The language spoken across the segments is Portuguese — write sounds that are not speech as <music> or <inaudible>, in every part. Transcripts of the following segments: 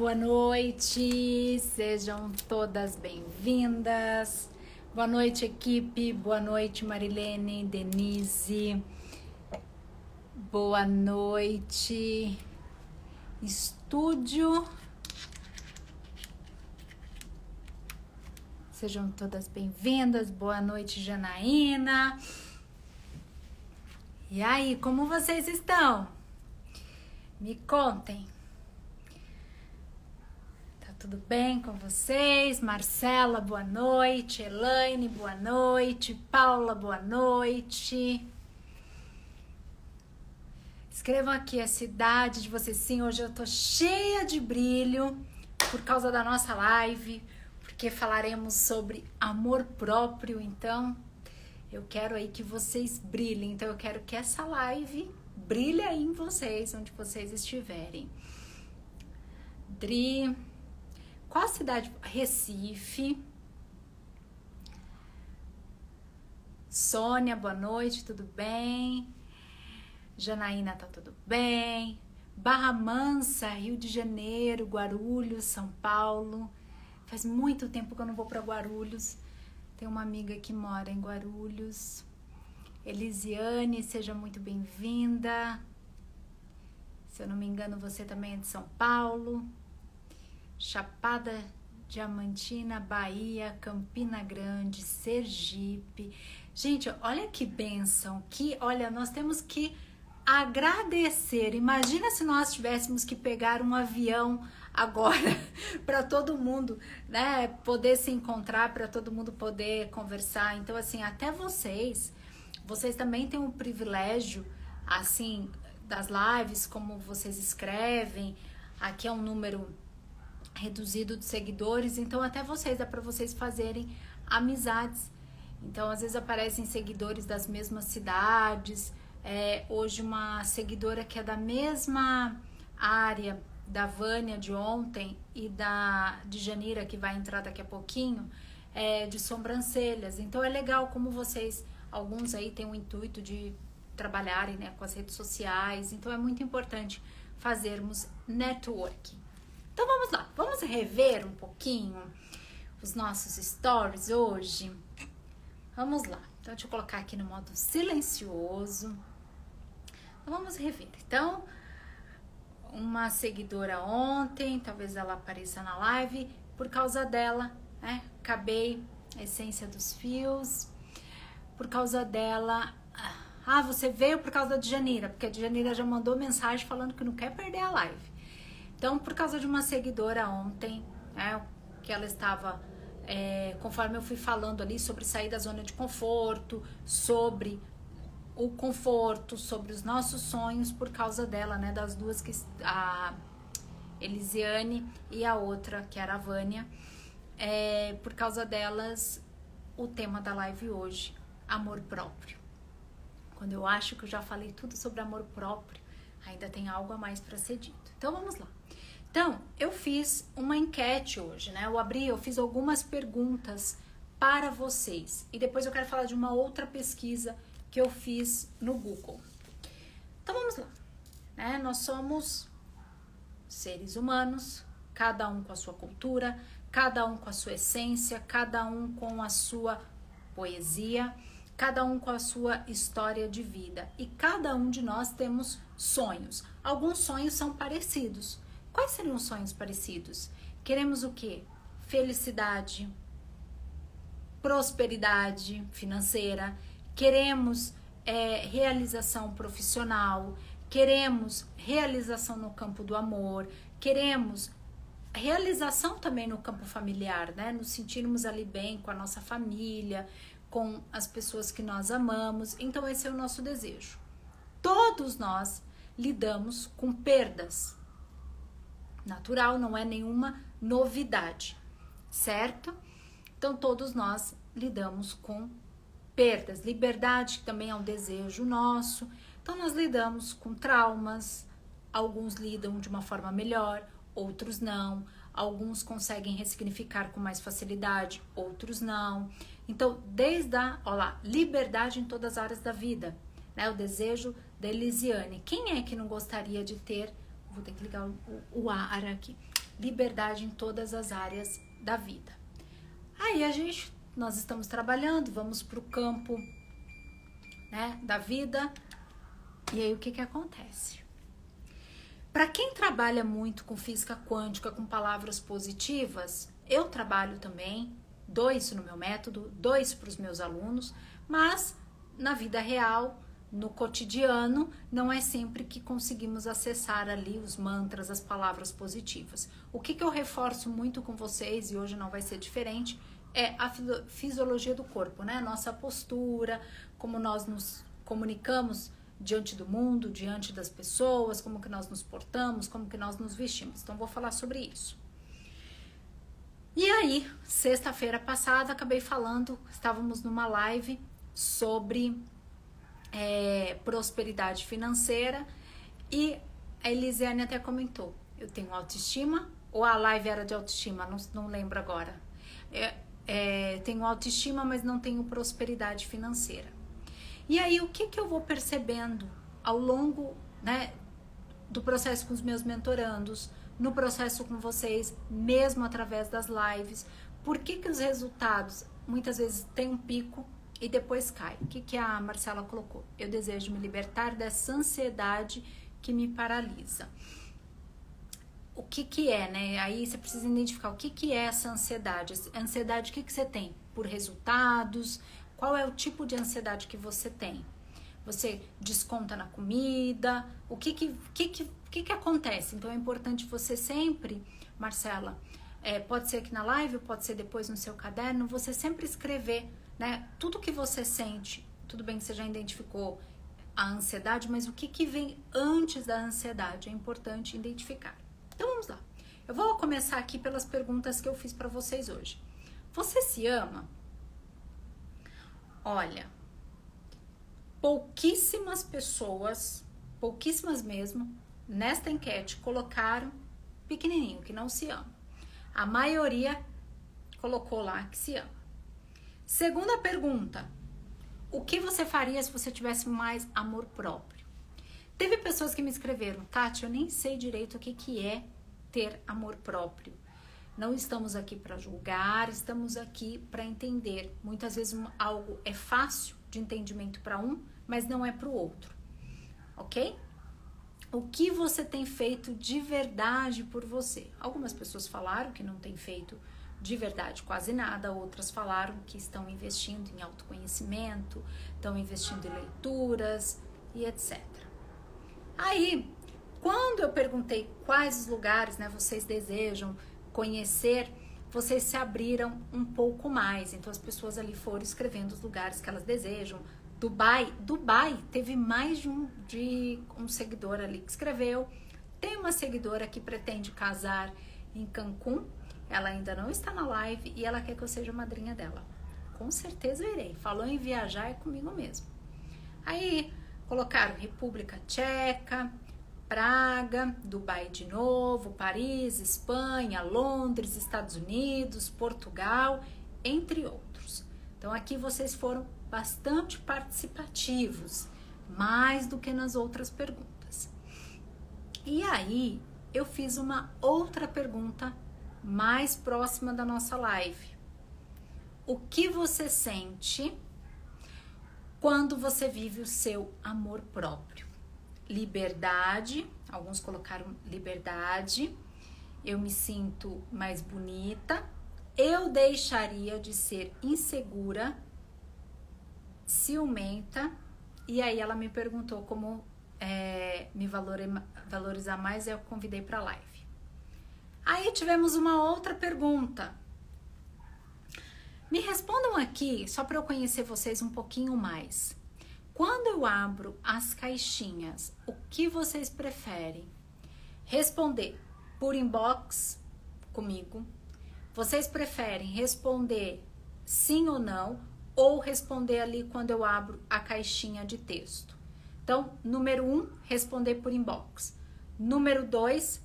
Boa noite, sejam todas bem-vindas. Boa noite, equipe, boa noite, Marilene, Denise. Boa noite, estúdio. Sejam todas bem-vindas. Boa noite, Janaína. E aí, como vocês estão? Me contem. Tudo bem com vocês? Marcela, boa noite. Elaine, boa noite. Paula, boa noite. Escrevam aqui a cidade de vocês. Sim, hoje eu tô cheia de brilho por causa da nossa live, porque falaremos sobre amor próprio. Então, eu quero aí que vocês brilhem. Então, eu quero que essa live brilhe aí em vocês, onde vocês estiverem. Dri, qual a cidade? Recife. Sônia, boa noite, tudo bem? Janaína, tá tudo bem? Barra Mansa, Rio de Janeiro, Guarulhos, São Paulo. Faz muito tempo que eu não vou para Guarulhos. Tem uma amiga que mora em Guarulhos. Elisiane, seja muito bem-vinda. Se eu não me engano, você também é de São Paulo. Chapada Diamantina, Bahia, Campina Grande, Sergipe. Gente, olha que benção, que olha, nós temos que agradecer. Imagina se nós tivéssemos que pegar um avião agora <laughs> para todo mundo, né, poder se encontrar, para todo mundo poder conversar. Então assim, até vocês, vocês também têm um privilégio assim das lives, como vocês escrevem. Aqui é um número reduzido de seguidores, então até vocês dá para vocês fazerem amizades. Então às vezes aparecem seguidores das mesmas cidades. É, hoje uma seguidora que é da mesma área da Vânia de ontem e da de Janira que vai entrar daqui a pouquinho é, de sobrancelhas. Então é legal como vocês, alguns aí têm o intuito de trabalharem né, com as redes sociais. Então é muito importante fazermos networking. Então vamos lá, vamos rever um pouquinho os nossos stories hoje. Vamos lá. Então deixa eu colocar aqui no modo silencioso. Então vamos rever. Então uma seguidora ontem, talvez ela apareça na live, por causa dela, né? Acabei a essência dos fios, por causa dela. Ah, você veio por causa da Janira, porque a Janira já mandou mensagem falando que não quer perder a live. Então, por causa de uma seguidora ontem, né, que ela estava, é, conforme eu fui falando ali sobre sair da zona de conforto, sobre o conforto, sobre os nossos sonhos por causa dela, né? Das duas que a Elisiane e a outra, que era a Vânia. É, por causa delas, o tema da live hoje, amor próprio. Quando eu acho que eu já falei tudo sobre amor próprio, ainda tem algo a mais para ser dito. Então vamos lá. Então, eu fiz uma enquete hoje, né? Eu abri, eu fiz algumas perguntas para vocês. E depois eu quero falar de uma outra pesquisa que eu fiz no Google. Então vamos lá. Né? Nós somos seres humanos, cada um com a sua cultura, cada um com a sua essência, cada um com a sua poesia, cada um com a sua história de vida. E cada um de nós temos sonhos. Alguns sonhos são parecidos. Quais seriam os sonhos parecidos? Queremos o quê? Felicidade, prosperidade financeira, queremos é, realização profissional, queremos realização no campo do amor, queremos realização também no campo familiar, né? Nos sentirmos ali bem com a nossa família, com as pessoas que nós amamos. Então, esse é o nosso desejo. Todos nós lidamos com perdas. Natural, não é nenhuma novidade, certo? Então, todos nós lidamos com perdas, liberdade que também é um desejo nosso. Então nós lidamos com traumas, alguns lidam de uma forma melhor, outros não. Alguns conseguem ressignificar com mais facilidade, outros não. Então, desde a, ó lá, liberdade em todas as áreas da vida, né? O desejo da Elisiane. Quem é que não gostaria de ter vou ter que ligar o, o ar aqui. Liberdade em todas as áreas da vida. Aí a gente, nós estamos trabalhando, vamos para o campo né, da vida. E aí o que que acontece? Para quem trabalha muito com física quântica, com palavras positivas, eu trabalho também, dou isso no meu método, dou isso para os meus alunos, mas na vida real, no cotidiano, não é sempre que conseguimos acessar ali os mantras, as palavras positivas. O que, que eu reforço muito com vocês, e hoje não vai ser diferente, é a fisiologia do corpo, né? Nossa postura, como nós nos comunicamos diante do mundo, diante das pessoas, como que nós nos portamos, como que nós nos vestimos. Então vou falar sobre isso. E aí, sexta-feira passada, acabei falando, estávamos numa live sobre é, prosperidade financeira e a Elisiane até comentou: eu tenho autoestima, ou a live era de autoestima, não, não lembro agora. É, é, tenho autoestima, mas não tenho prosperidade financeira. E aí, o que, que eu vou percebendo ao longo né, do processo com os meus mentorandos, no processo com vocês, mesmo através das lives? Por que, que os resultados muitas vezes têm um pico e depois cai? O que, que a Marcela colocou? Eu desejo me libertar dessa ansiedade que me paralisa. O que, que é, né? Aí você precisa identificar o que, que é essa ansiedade. Ansiedade, o que, que você tem? Por resultados, qual é o tipo de ansiedade que você tem? Você desconta na comida? O que que, que, que, que, que acontece? Então é importante você sempre, Marcela, é, pode ser aqui na live, pode ser depois no seu caderno, você sempre escrever, né? Tudo que você sente, tudo bem que você já identificou a ansiedade, mas o que, que vem antes da ansiedade é importante identificar. Então vamos lá. Eu vou começar aqui pelas perguntas que eu fiz para vocês hoje. Você se ama? Olha, pouquíssimas pessoas, pouquíssimas mesmo, nesta enquete colocaram pequenininho, que não se ama. A maioria colocou lá que se ama. Segunda pergunta: o que você faria se você tivesse mais amor próprio? Teve pessoas que me escreveram, Tati, eu nem sei direito o que, que é ter amor próprio. Não estamos aqui para julgar, estamos aqui para entender. Muitas vezes algo é fácil de entendimento para um, mas não é para o outro. Ok? O que você tem feito de verdade por você? Algumas pessoas falaram que não tem feito de verdade quase nada, outras falaram que estão investindo em autoconhecimento, estão investindo em leituras e etc. Aí, quando eu perguntei quais lugares né, vocês desejam conhecer, vocês se abriram um pouco mais. Então as pessoas ali foram escrevendo os lugares que elas desejam. Dubai, Dubai teve mais de um, de um seguidor ali que escreveu. Tem uma seguidora que pretende casar em Cancún. Ela ainda não está na live e ela quer que eu seja madrinha dela. Com certeza eu irei. Falou em viajar é comigo mesmo. Aí colocaram República Tcheca, Praga, Dubai de novo, Paris, Espanha, Londres, Estados Unidos, Portugal, entre outros. Então aqui vocês foram bastante participativos, mais do que nas outras perguntas. E aí eu fiz uma outra pergunta mais próxima da nossa live. O que você sente quando você vive o seu amor próprio? liberdade, alguns colocaram liberdade, eu me sinto mais bonita, eu deixaria de ser insegura, ciumenta, e aí ela me perguntou como é, me valorizar mais, eu convidei para live. Aí tivemos uma outra pergunta. Me respondam aqui, só para eu conhecer vocês um pouquinho mais. Quando eu abro as caixinhas, o que vocês preferem? Responder por inbox comigo? Vocês preferem responder sim ou não ou responder ali quando eu abro a caixinha de texto? Então, número um, responder por inbox. Número dois,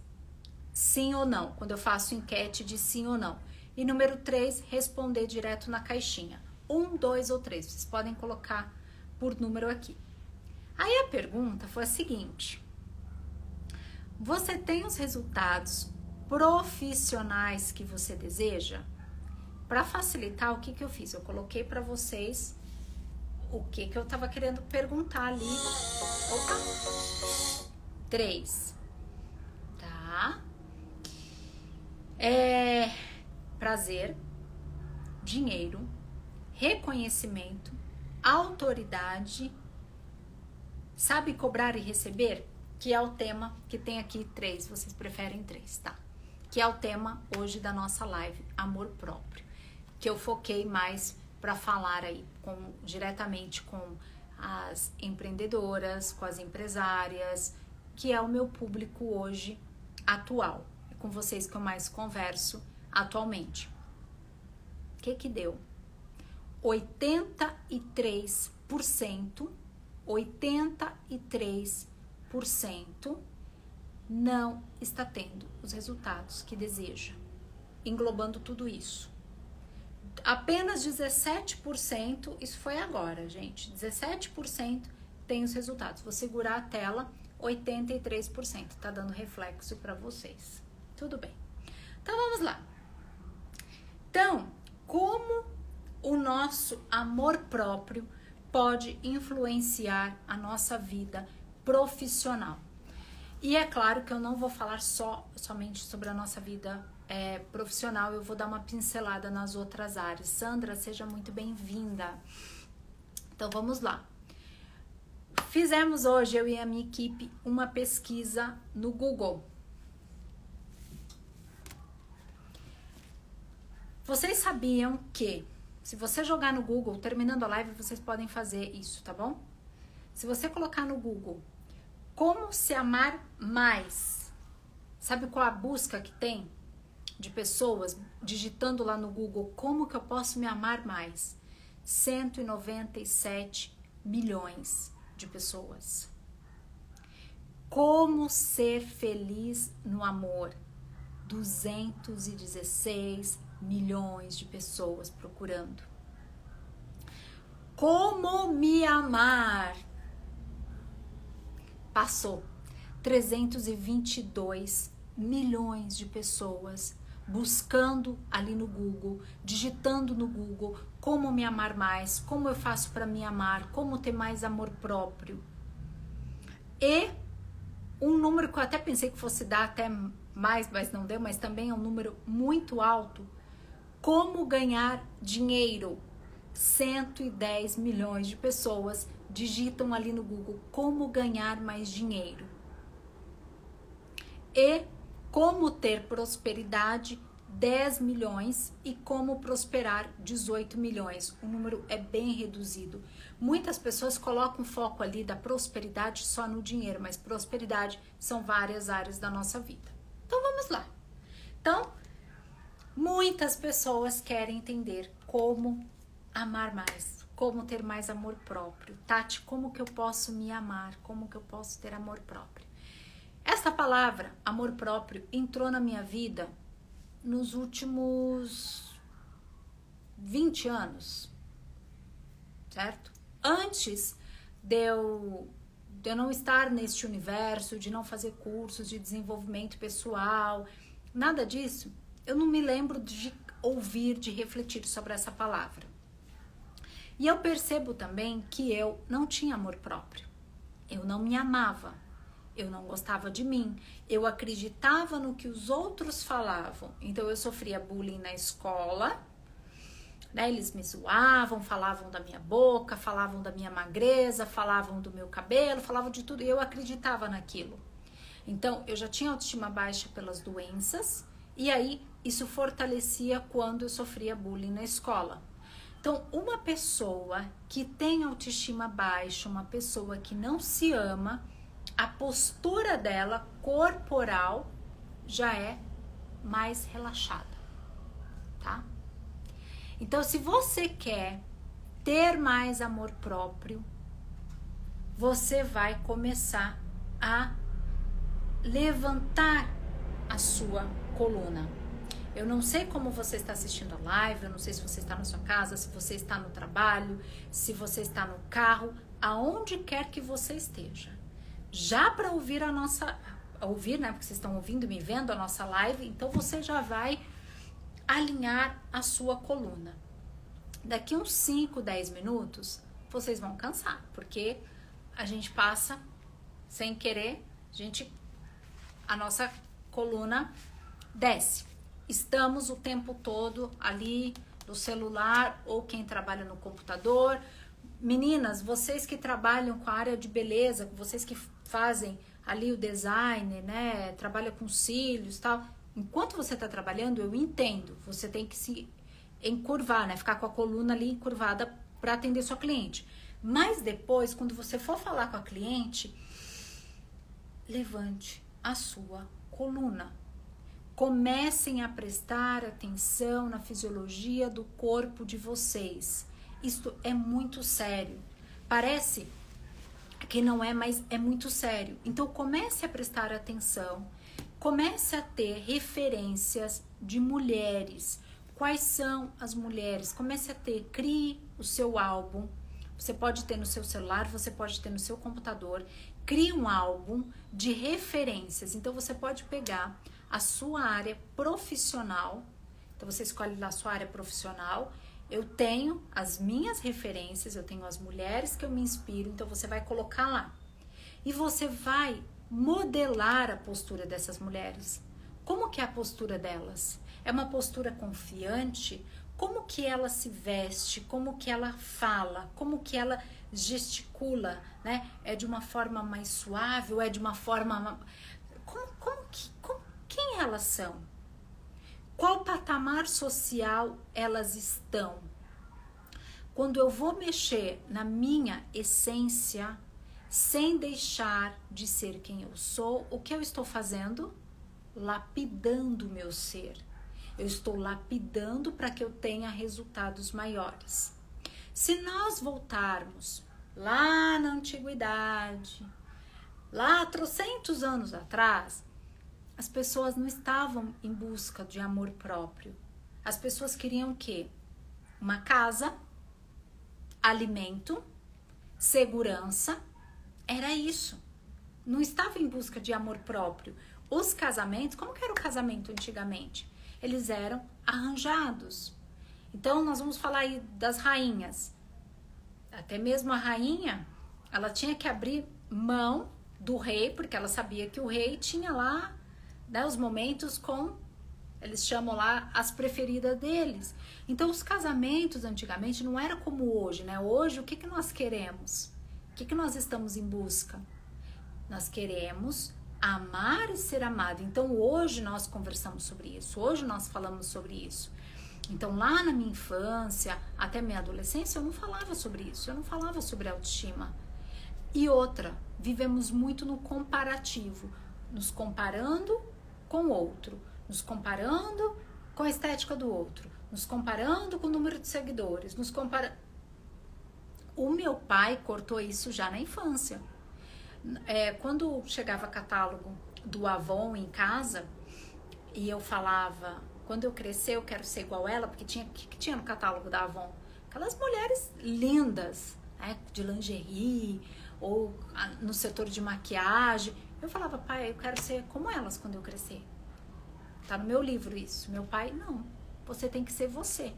sim ou não, quando eu faço enquete de sim ou não. E número três, responder direto na caixinha. Um, dois ou três. Vocês podem colocar por número aqui. Aí a pergunta foi a seguinte: Você tem os resultados profissionais que você deseja? Para facilitar, o que, que eu fiz? Eu coloquei para vocês o que, que eu estava querendo perguntar ali. Opa! Três. Tá? É prazer, dinheiro, reconhecimento, autoridade, sabe cobrar e receber? Que é o tema que tem aqui três, vocês preferem três, tá? Que é o tema hoje da nossa live, amor próprio. Que eu foquei mais para falar aí com, diretamente com as empreendedoras, com as empresárias, que é o meu público hoje atual. Com vocês que eu mais converso atualmente. O que que deu? 83%, 83% não está tendo os resultados que deseja, englobando tudo isso. Apenas 17%, isso foi agora, gente, 17% tem os resultados. Vou segurar a tela, 83%, tá dando reflexo para vocês. Tudo bem. Então vamos lá. Então, como o nosso amor próprio pode influenciar a nossa vida profissional? E é claro que eu não vou falar só somente sobre a nossa vida é, profissional, eu vou dar uma pincelada nas outras áreas. Sandra, seja muito bem-vinda. Então vamos lá. Fizemos hoje, eu e a minha equipe, uma pesquisa no Google Vocês sabiam que se você jogar no Google, terminando a live, vocês podem fazer isso, tá bom? Se você colocar no Google como se amar mais, sabe qual a busca que tem de pessoas digitando lá no Google como que eu posso me amar mais? 197 milhões de pessoas. Como ser feliz no amor? 216 milhões de pessoas procurando. Como me amar? Passou 322 milhões de pessoas buscando ali no Google, digitando no Google como me amar mais, como eu faço para me amar, como ter mais amor próprio. E um número que eu até pensei que fosse dar até mais, mas não deu, mas também é um número muito alto, como ganhar dinheiro? 110 milhões de pessoas digitam ali no Google como ganhar mais dinheiro. E como ter prosperidade 10 milhões e como prosperar 18 milhões. O número é bem reduzido. Muitas pessoas colocam foco ali da prosperidade só no dinheiro, mas prosperidade são várias áreas da nossa vida. Então vamos lá. Então, Muitas pessoas querem entender como amar mais, como ter mais amor próprio. Tati, como que eu posso me amar? Como que eu posso ter amor próprio? Essa palavra, amor próprio, entrou na minha vida nos últimos 20 anos, certo? Antes de eu, de eu não estar neste universo, de não fazer cursos de desenvolvimento pessoal, nada disso, eu não me lembro de ouvir, de refletir sobre essa palavra. E eu percebo também que eu não tinha amor próprio. Eu não me amava. Eu não gostava de mim. Eu acreditava no que os outros falavam. Então eu sofria bullying na escola. Né? Eles me zoavam, falavam da minha boca, falavam da minha magreza, falavam do meu cabelo, falavam de tudo. E eu acreditava naquilo. Então eu já tinha autoestima baixa pelas doenças. E aí isso fortalecia quando eu sofria bullying na escola. Então, uma pessoa que tem autoestima baixa, uma pessoa que não se ama, a postura dela corporal já é mais relaxada, tá? Então, se você quer ter mais amor próprio, você vai começar a levantar a sua coluna. Eu não sei como você está assistindo a live, eu não sei se você está na sua casa, se você está no trabalho, se você está no carro, aonde quer que você esteja. Já para ouvir a nossa ouvir, né? Porque vocês estão ouvindo, me vendo a nossa live, então você já vai alinhar a sua coluna. Daqui uns 5, 10 minutos, vocês vão cansar, porque a gente passa sem querer, a gente a nossa coluna desce. Estamos o tempo todo ali no celular ou quem trabalha no computador. Meninas, vocês que trabalham com a área de beleza, vocês que fazem ali o design, né, trabalha com cílios, tal. Enquanto você está trabalhando, eu entendo. Você tem que se encurvar, né, ficar com a coluna ali encurvada para atender sua cliente. Mas depois, quando você for falar com a cliente, levante a sua coluna. Comecem a prestar atenção na fisiologia do corpo de vocês. Isto é muito sério. Parece que não é, mas é muito sério. Então comece a prestar atenção. Comece a ter referências de mulheres. Quais são as mulheres? Comece a ter, crie o seu álbum. Você pode ter no seu celular, você pode ter no seu computador crie um álbum de referências. Então você pode pegar a sua área profissional. Então você escolhe lá a sua área profissional. Eu tenho as minhas referências, eu tenho as mulheres que eu me inspiro, então você vai colocar lá. E você vai modelar a postura dessas mulheres. Como que é a postura delas? É uma postura confiante? Como que ela se veste? Como que ela fala? Como que ela gesticula, né? É de uma forma mais suave ou é de uma forma. Como, como que, elas são? Qual patamar social elas estão? Quando eu vou mexer na minha essência, sem deixar de ser quem eu sou, o que eu estou fazendo? Lapidando o meu ser. Eu estou lapidando para que eu tenha resultados maiores. Se nós voltarmos lá na antiguidade, lá trocentos anos atrás, as pessoas não estavam em busca de amor próprio. As pessoas queriam o quê? Uma casa, alimento, segurança. Era isso. Não estava em busca de amor próprio. Os casamentos, como era o casamento antigamente? Eles eram arranjados. Então, nós vamos falar aí das rainhas. Até mesmo a rainha, ela tinha que abrir mão do rei, porque ela sabia que o rei tinha lá né, os momentos com, eles chamam lá as preferidas deles. Então, os casamentos antigamente não era como hoje, né? Hoje, o que, que nós queremos? O que, que nós estamos em busca? Nós queremos amar e ser amado. Então, hoje nós conversamos sobre isso, hoje nós falamos sobre isso. Então, lá na minha infância, até minha adolescência, eu não falava sobre isso, eu não falava sobre autoestima. E outra, vivemos muito no comparativo, nos comparando com o outro, nos comparando com a estética do outro, nos comparando com o número de seguidores, nos compara... O meu pai cortou isso já na infância. É, quando chegava catálogo do Avon em casa e eu falava quando eu crescer eu quero ser igual ela, porque tinha que, que tinha no catálogo da Avon? Aquelas mulheres lindas, né, de lingerie ou no setor de maquiagem. Eu falava, pai, eu quero ser como elas quando eu crescer. Tá no meu livro isso. Meu pai, não. Você tem que ser você.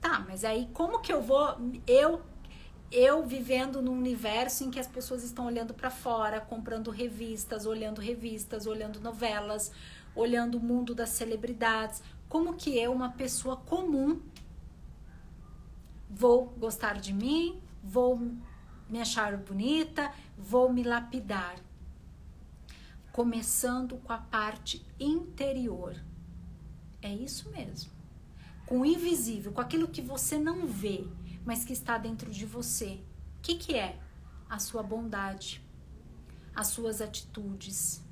Tá, mas aí como que eu vou eu eu vivendo num universo em que as pessoas estão olhando para fora, comprando revistas, olhando revistas, olhando novelas, olhando o mundo das celebridades, como que eu, uma pessoa comum, vou gostar de mim, vou me achar bonita, vou me lapidar. Começando com a parte interior. É isso mesmo. Com o invisível, com aquilo que você não vê, mas que está dentro de você. O que, que é? A sua bondade, as suas atitudes,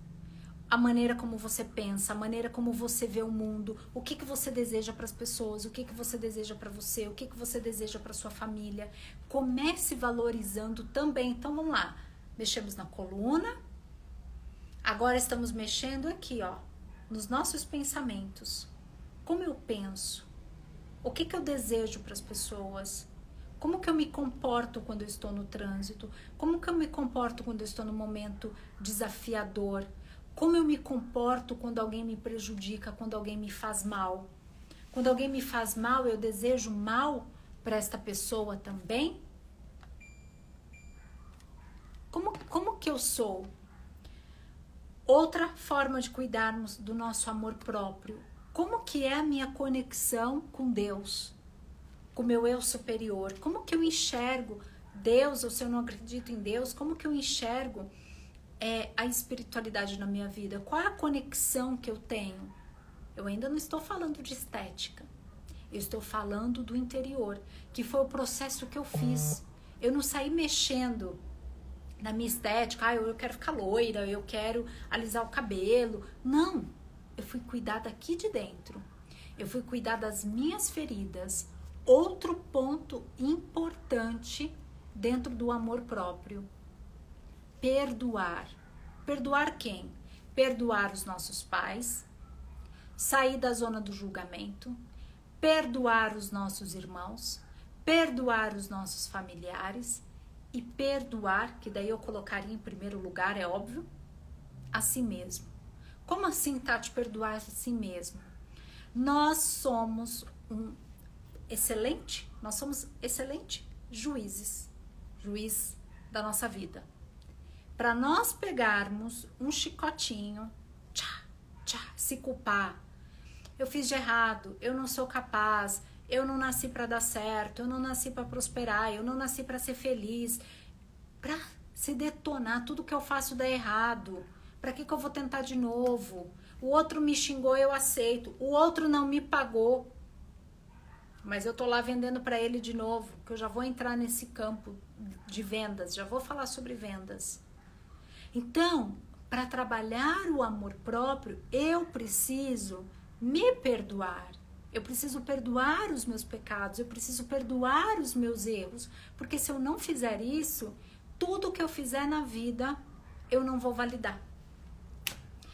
a maneira como você pensa, a maneira como você vê o mundo, o que, que você deseja para as pessoas, o que, que você deseja para você, o que, que você deseja para sua família. Comece valorizando também. Então vamos lá. Mexemos na coluna. Agora estamos mexendo aqui, ó, nos nossos pensamentos. Como eu penso? O que, que eu desejo para as pessoas? Como que eu me comporto quando eu estou no trânsito? Como que eu me comporto quando eu estou no momento desafiador? Como eu me comporto quando alguém me prejudica, quando alguém me faz mal? Quando alguém me faz mal, eu desejo mal para esta pessoa também? Como, como que eu sou? Outra forma de cuidarmos do nosso amor próprio. Como que é a minha conexão com Deus? Com o meu eu superior? Como que eu enxergo Deus, ou se eu não acredito em Deus, como que eu enxergo é, a espiritualidade na minha vida? Qual é a conexão que eu tenho? Eu ainda não estou falando de estética. Eu estou falando do interior, que foi o processo que eu fiz. Eu não saí mexendo na minha estética, ah, eu quero ficar loira, eu quero alisar o cabelo. Não, eu fui cuidar daqui de dentro. Eu fui cuidar das minhas feridas. Outro ponto importante dentro do amor próprio: perdoar. Perdoar quem? Perdoar os nossos pais, sair da zona do julgamento, perdoar os nossos irmãos, perdoar os nossos familiares e perdoar, que daí eu colocaria em primeiro lugar, é óbvio, a si mesmo. Como assim, Tati, perdoar a si mesmo? Nós somos um excelente, nós somos excelente juízes, juiz da nossa vida. Para nós pegarmos um chicotinho, tchá, tchá, se culpar, eu fiz de errado, eu não sou capaz, eu não nasci para dar certo, eu não nasci para prosperar, eu não nasci para ser feliz, para se detonar, tudo que eu faço dá errado. Para que, que eu vou tentar de novo? O outro me xingou, eu aceito. O outro não me pagou. Mas eu tô lá vendendo para ele de novo, que eu já vou entrar nesse campo de vendas, já vou falar sobre vendas. Então, para trabalhar o amor próprio, eu preciso me perdoar. Eu preciso perdoar os meus pecados, eu preciso perdoar os meus erros, porque se eu não fizer isso, tudo que eu fizer na vida eu não vou validar.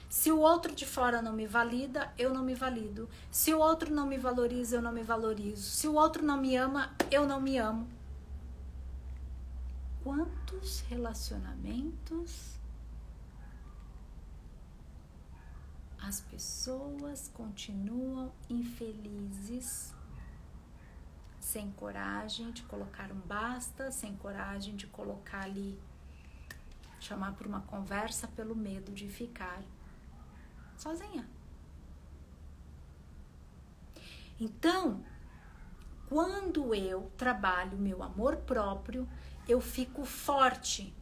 Se o outro de fora não me valida, eu não me valido. Se o outro não me valoriza, eu não me valorizo. Se o outro não me ama, eu não me amo. Quantos relacionamentos as pessoas continuam infelizes, sem coragem de colocar um basta, sem coragem de colocar ali, chamar por uma conversa pelo medo de ficar sozinha. Então, quando eu trabalho meu amor próprio, eu fico forte.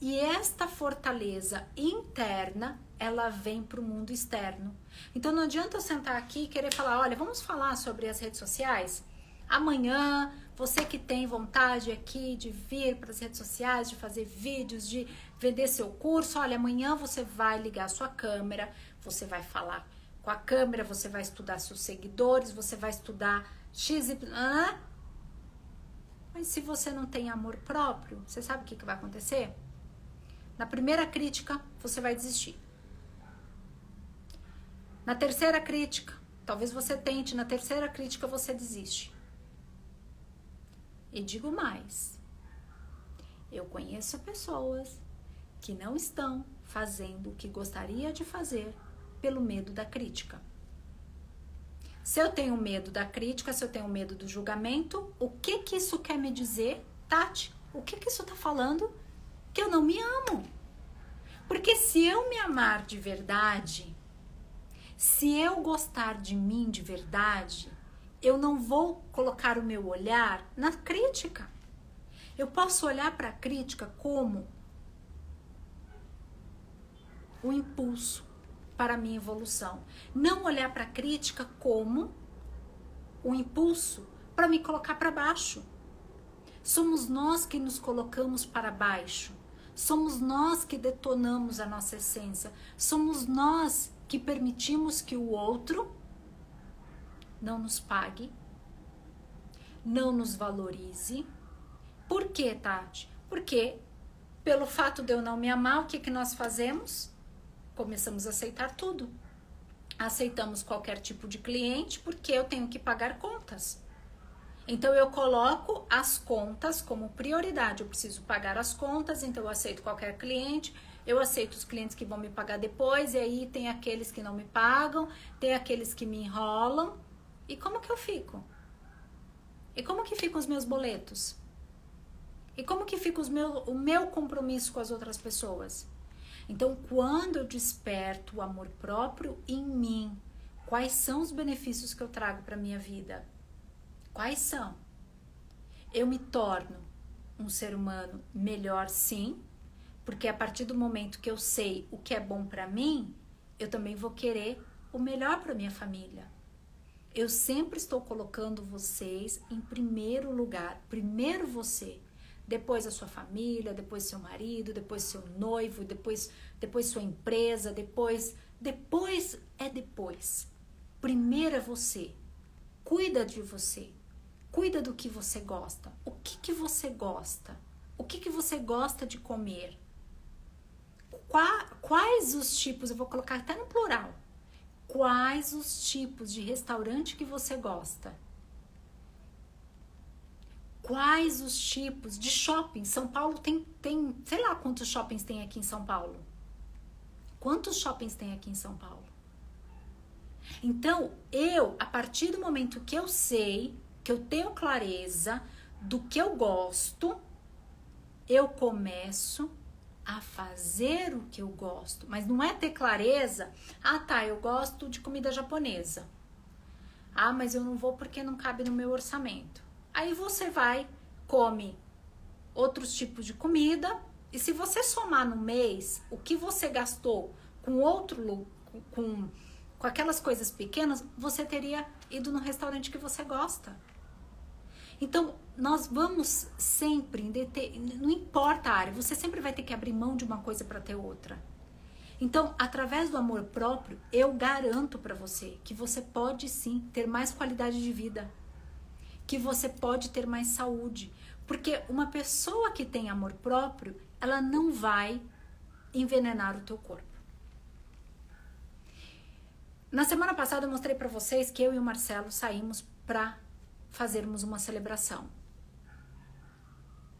E esta fortaleza interna ela vem para o mundo externo. Então não adianta eu sentar aqui e querer falar, olha, vamos falar sobre as redes sociais? Amanhã, você que tem vontade aqui de vir para as redes sociais, de fazer vídeos, de vender seu curso, olha, amanhã você vai ligar sua câmera, você vai falar com a câmera, você vai estudar seus seguidores, você vai estudar X, Y. Mas se você não tem amor próprio, você sabe o que, que vai acontecer? Na primeira crítica, você vai desistir. Na terceira crítica, talvez você tente, na terceira crítica você desiste. E digo mais: eu conheço pessoas que não estão fazendo o que gostaria de fazer pelo medo da crítica. Se eu tenho medo da crítica, se eu tenho medo do julgamento, o que que isso quer me dizer, Tati? O que que isso tá falando? Que eu não me amo. Porque se eu me amar de verdade, se eu gostar de mim de verdade, eu não vou colocar o meu olhar na crítica. Eu posso olhar para a crítica como um impulso para a minha evolução. Não olhar para a crítica como um impulso para me colocar para baixo. Somos nós que nos colocamos para baixo. Somos nós que detonamos a nossa essência. Somos nós que permitimos que o outro não nos pague, não nos valorize. Por quê, Tati? Porque pelo fato de eu não me amar, o que, que nós fazemos? Começamos a aceitar tudo. Aceitamos qualquer tipo de cliente porque eu tenho que pagar contas. Então eu coloco as contas como prioridade. Eu preciso pagar as contas, então eu aceito qualquer cliente. Eu aceito os clientes que vão me pagar depois, e aí tem aqueles que não me pagam, tem aqueles que me enrolam. E como que eu fico? E como que ficam os meus boletos? E como que fica meu, o meu compromisso com as outras pessoas? Então, quando eu desperto o amor próprio em mim, quais são os benefícios que eu trago para minha vida? Quais são? Eu me torno um ser humano melhor, sim, porque a partir do momento que eu sei o que é bom para mim, eu também vou querer o melhor para minha família. Eu sempre estou colocando vocês em primeiro lugar, primeiro você, depois a sua família, depois seu marido, depois seu noivo, depois depois sua empresa, depois depois é depois. Primeiro é você. Cuida de você. Cuida do que você gosta. O que, que você gosta? O que, que você gosta de comer? Qua, quais os tipos, eu vou colocar até no plural, quais os tipos de restaurante que você gosta? Quais os tipos de shopping? São Paulo tem, tem, sei lá quantos shoppings tem aqui em São Paulo. Quantos shoppings tem aqui em São Paulo? Então, eu, a partir do momento que eu sei que eu tenho clareza do que eu gosto, eu começo a fazer o que eu gosto. Mas não é ter clareza, ah tá, eu gosto de comida japonesa. Ah, mas eu não vou porque não cabe no meu orçamento. Aí você vai, come outros tipos de comida, e se você somar no mês o que você gastou com outro com, com aquelas coisas pequenas, você teria ido no restaurante que você gosta. Então, nós vamos sempre, não importa a área, você sempre vai ter que abrir mão de uma coisa para ter outra. Então, através do amor próprio, eu garanto para você que você pode sim ter mais qualidade de vida, que você pode ter mais saúde, porque uma pessoa que tem amor próprio, ela não vai envenenar o teu corpo. Na semana passada eu mostrei para vocês que eu e o Marcelo saímos para fazermos uma celebração.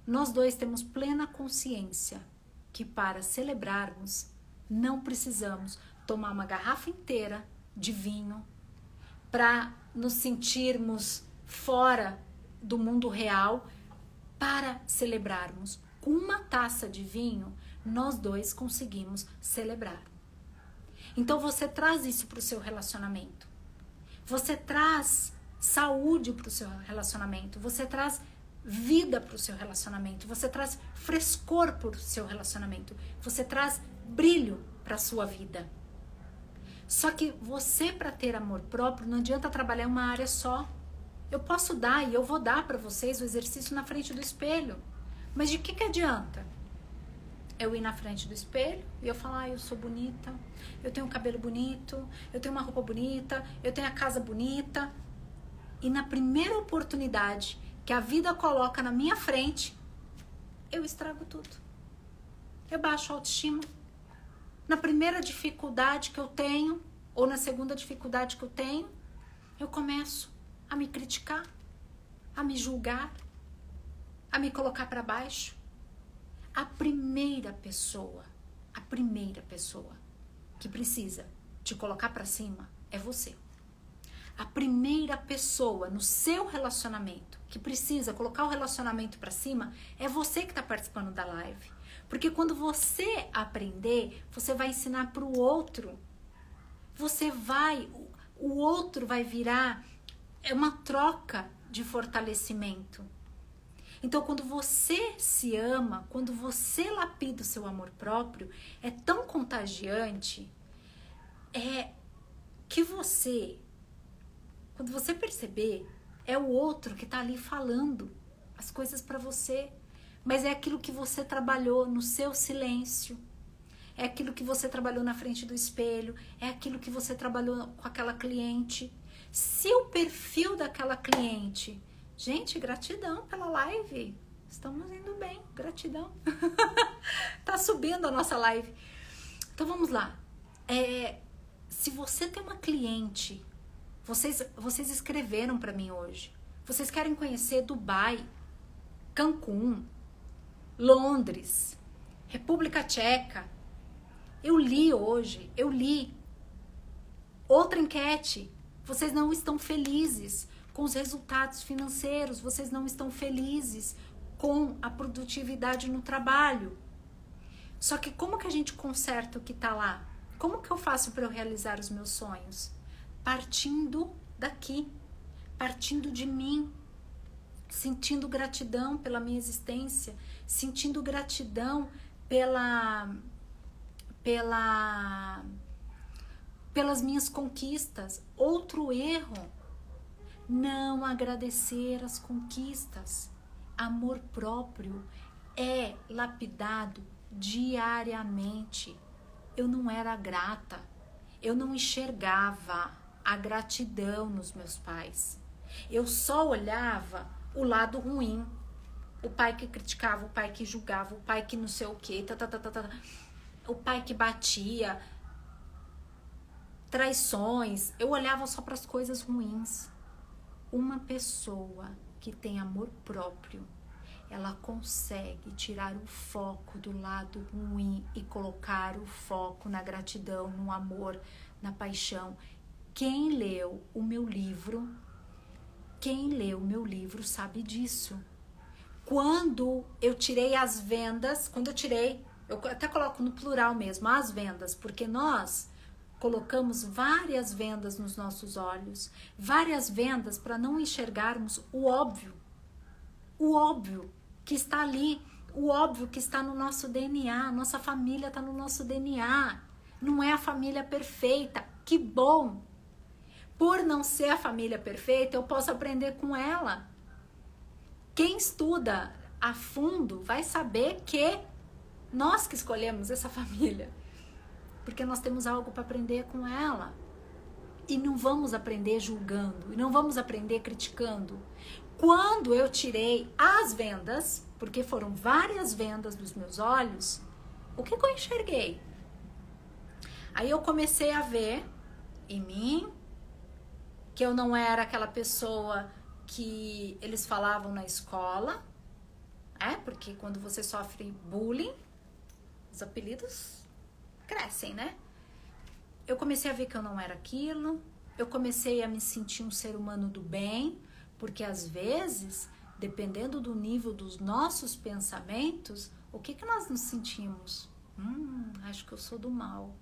Nós dois temos plena consciência que para celebrarmos não precisamos tomar uma garrafa inteira de vinho para nos sentirmos fora do mundo real para celebrarmos. Com uma taça de vinho, nós dois conseguimos celebrar. Então você traz isso para o seu relacionamento. Você traz saúde para o seu relacionamento, você traz vida para o seu relacionamento, você traz frescor para o seu relacionamento, você traz brilho para a sua vida. Só que você, para ter amor próprio, não adianta trabalhar uma área só. Eu posso dar e eu vou dar para vocês o exercício na frente do espelho. Mas de que, que adianta? Eu ir na frente do espelho e eu falar, ah, eu sou bonita, eu tenho um cabelo bonito, eu tenho uma roupa bonita, eu tenho a casa bonita, e na primeira oportunidade que a vida coloca na minha frente, eu estrago tudo. Eu baixo a autoestima. Na primeira dificuldade que eu tenho, ou na segunda dificuldade que eu tenho, eu começo a me criticar, a me julgar, a me colocar para baixo. A primeira pessoa, a primeira pessoa que precisa te colocar para cima é você a primeira pessoa no seu relacionamento que precisa colocar o relacionamento para cima é você que está participando da live. Porque quando você aprender, você vai ensinar para o outro. Você vai, o outro vai virar é uma troca de fortalecimento. Então, quando você se ama, quando você lapida o seu amor próprio, é tão contagiante é que você quando você perceber, é o outro que está ali falando as coisas para você, mas é aquilo que você trabalhou no seu silêncio. É aquilo que você trabalhou na frente do espelho, é aquilo que você trabalhou com aquela cliente. Se o perfil daquela cliente, gente, gratidão pela live. Estamos indo bem, gratidão. <laughs> tá subindo a nossa live. Então vamos lá. É, se você tem uma cliente vocês, vocês escreveram para mim hoje. Vocês querem conhecer Dubai, Cancún, Londres, República Tcheca. Eu li hoje, eu li outra enquete. Vocês não estão felizes com os resultados financeiros, vocês não estão felizes com a produtividade no trabalho. Só que como que a gente conserta o que está lá? Como que eu faço para eu realizar os meus sonhos? Partindo daqui, partindo de mim, sentindo gratidão pela minha existência, sentindo gratidão pela pela pelas minhas conquistas. Outro erro, não agradecer as conquistas. Amor próprio é lapidado diariamente. Eu não era grata, eu não enxergava a gratidão nos meus pais. Eu só olhava o lado ruim. O pai que criticava, o pai que julgava, o pai que não sei o tá, tá, tá, tá. o pai que batia, traições. Eu olhava só para as coisas ruins. Uma pessoa que tem amor próprio, ela consegue tirar o foco do lado ruim e colocar o foco na gratidão, no amor, na paixão. Quem leu o meu livro quem lê o meu livro sabe disso. Quando eu tirei as vendas, quando eu tirei, eu até coloco no plural mesmo, as vendas, porque nós colocamos várias vendas nos nossos olhos, várias vendas para não enxergarmos o óbvio. O óbvio que está ali, o óbvio que está no nosso DNA, nossa família está no nosso DNA. Não é a família perfeita. Que bom por não ser a família perfeita, eu posso aprender com ela. Quem estuda a fundo vai saber que nós que escolhemos essa família, porque nós temos algo para aprender com ela. E não vamos aprender julgando, e não vamos aprender criticando. Quando eu tirei as vendas, porque foram várias vendas dos meus olhos, o que, que eu enxerguei? Aí eu comecei a ver em mim que eu não era aquela pessoa que eles falavam na escola, é? Porque quando você sofre bullying, os apelidos crescem, né? Eu comecei a ver que eu não era aquilo, eu comecei a me sentir um ser humano do bem, porque às vezes, dependendo do nível dos nossos pensamentos, o que que nós nos sentimos? Hum, acho que eu sou do mal.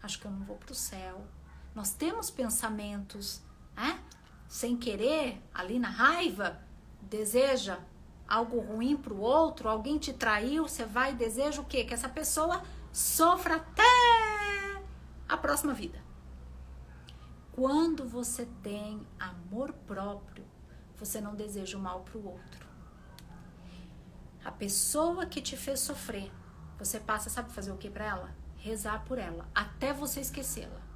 Acho que eu não vou pro céu. Nós temos pensamentos né? sem querer, ali na raiva, deseja algo ruim para o outro, alguém te traiu, você vai e deseja o quê? Que essa pessoa sofra até a próxima vida. Quando você tem amor próprio, você não deseja o mal para o outro. A pessoa que te fez sofrer, você passa, sabe fazer o que para ela? Rezar por ela, até você esquecê-la.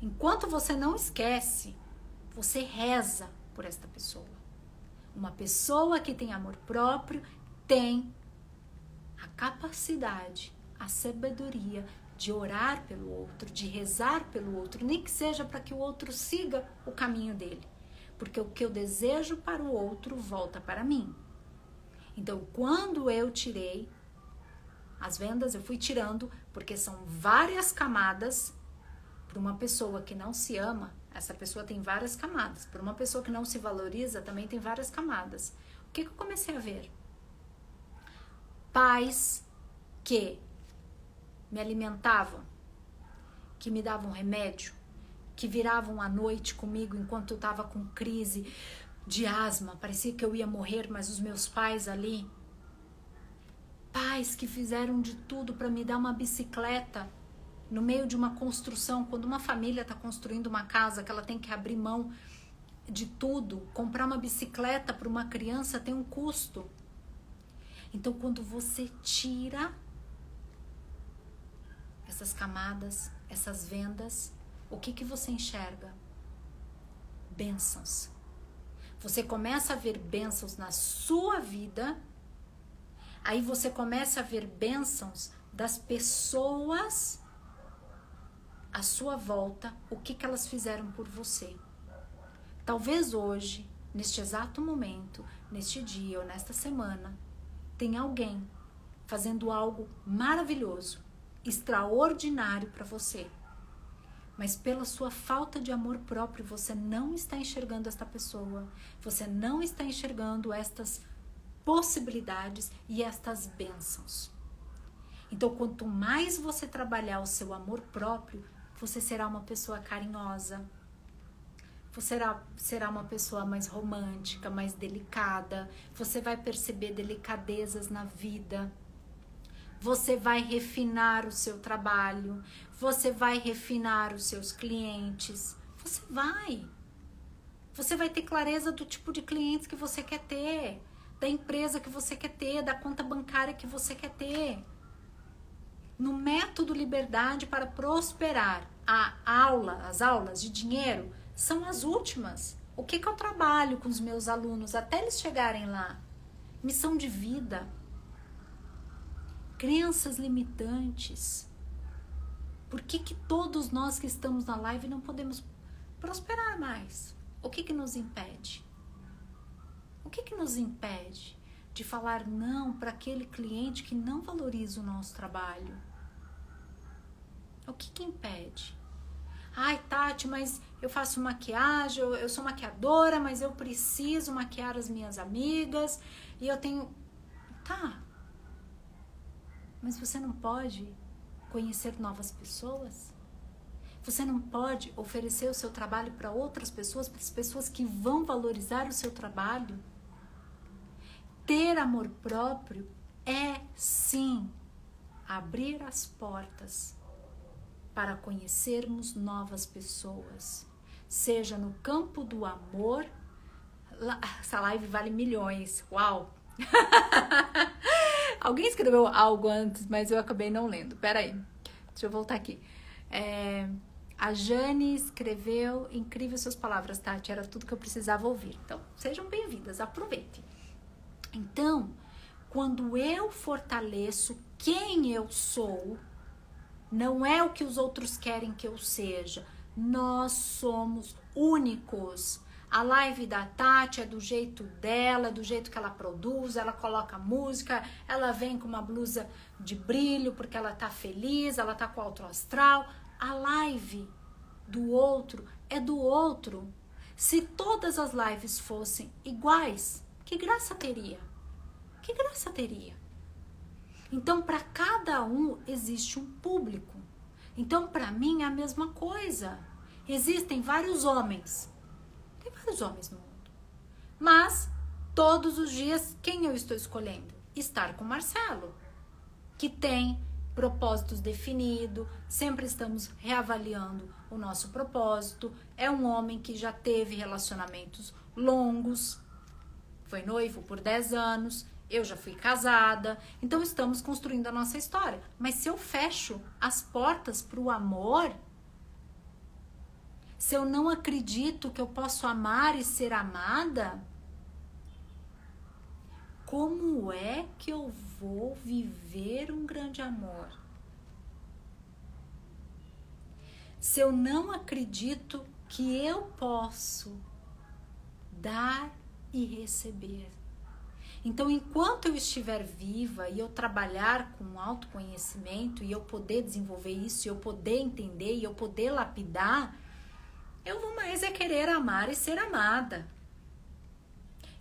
Enquanto você não esquece, você reza por esta pessoa. Uma pessoa que tem amor próprio tem a capacidade, a sabedoria de orar pelo outro, de rezar pelo outro, nem que seja para que o outro siga o caminho dele. Porque o que eu desejo para o outro volta para mim. Então, quando eu tirei as vendas, eu fui tirando, porque são várias camadas para uma pessoa que não se ama, essa pessoa tem várias camadas. Para uma pessoa que não se valoriza, também tem várias camadas. O que, que eu comecei a ver? Pais que me alimentavam, que me davam remédio, que viravam à noite comigo enquanto eu estava com crise de asma, parecia que eu ia morrer, mas os meus pais ali, pais que fizeram de tudo para me dar uma bicicleta no meio de uma construção, quando uma família está construindo uma casa, que ela tem que abrir mão de tudo, comprar uma bicicleta para uma criança tem um custo. Então, quando você tira essas camadas, essas vendas, o que que você enxerga? Bênçãos. Você começa a ver bênçãos na sua vida, aí você começa a ver bênçãos das pessoas à sua volta o que, que elas fizeram por você. Talvez hoje neste exato momento, neste dia ou nesta semana, tem alguém fazendo algo maravilhoso, extraordinário para você. Mas pela sua falta de amor próprio, você não está enxergando esta pessoa, você não está enxergando estas possibilidades e estas bênçãos. Então, quanto mais você trabalhar o seu amor próprio, você será uma pessoa carinhosa, você será, será uma pessoa mais romântica, mais delicada, você vai perceber delicadezas na vida, você vai refinar o seu trabalho, você vai refinar os seus clientes, você vai. Você vai ter clareza do tipo de clientes que você quer ter, da empresa que você quer ter, da conta bancária que você quer ter no método Liberdade para Prosperar, a aula, as aulas de dinheiro são as últimas. O que, que eu trabalho com os meus alunos até eles chegarem lá? Missão de vida, crenças limitantes. Por que, que todos nós que estamos na live não podemos prosperar mais? O que, que nos impede? O que, que nos impede de falar não para aquele cliente que não valoriza o nosso trabalho? O que, que impede? Ai, Tati, mas eu faço maquiagem, eu sou maquiadora, mas eu preciso maquiar as minhas amigas e eu tenho. Tá. Mas você não pode conhecer novas pessoas? Você não pode oferecer o seu trabalho para outras pessoas, para as pessoas que vão valorizar o seu trabalho? Ter amor próprio é sim abrir as portas para conhecermos novas pessoas, seja no campo do amor. Essa live vale milhões. Uau! <laughs> Alguém escreveu algo antes, mas eu acabei não lendo. Peraí, deixa eu voltar aqui. É, a Jane escreveu incríveis suas palavras, Tati. Era tudo que eu precisava ouvir. Então, sejam bem-vindas, aproveitem. Então, quando eu fortaleço quem eu sou, não é o que os outros querem que eu seja. Nós somos únicos. A live da Tati é do jeito dela, do jeito que ela produz, ela coloca música, ela vem com uma blusa de brilho porque ela tá feliz, ela tá com alto astral. A live do outro é do outro. Se todas as lives fossem iguais, que graça teria? Que graça teria? Então, para cada um existe um público. Então, para mim é a mesma coisa. Existem vários homens. Tem vários homens no mundo. Mas todos os dias quem eu estou escolhendo? Estar com Marcelo, que tem propósitos definidos, sempre estamos reavaliando o nosso propósito. É um homem que já teve relacionamentos longos, foi noivo por 10 anos, eu já fui casada, então estamos construindo a nossa história. Mas se eu fecho as portas para o amor, se eu não acredito que eu posso amar e ser amada, como é que eu vou viver um grande amor? Se eu não acredito que eu posso dar e receber. Então, enquanto eu estiver viva e eu trabalhar com autoconhecimento e eu poder desenvolver isso, e eu poder entender e eu poder lapidar, eu vou mais é querer amar e ser amada.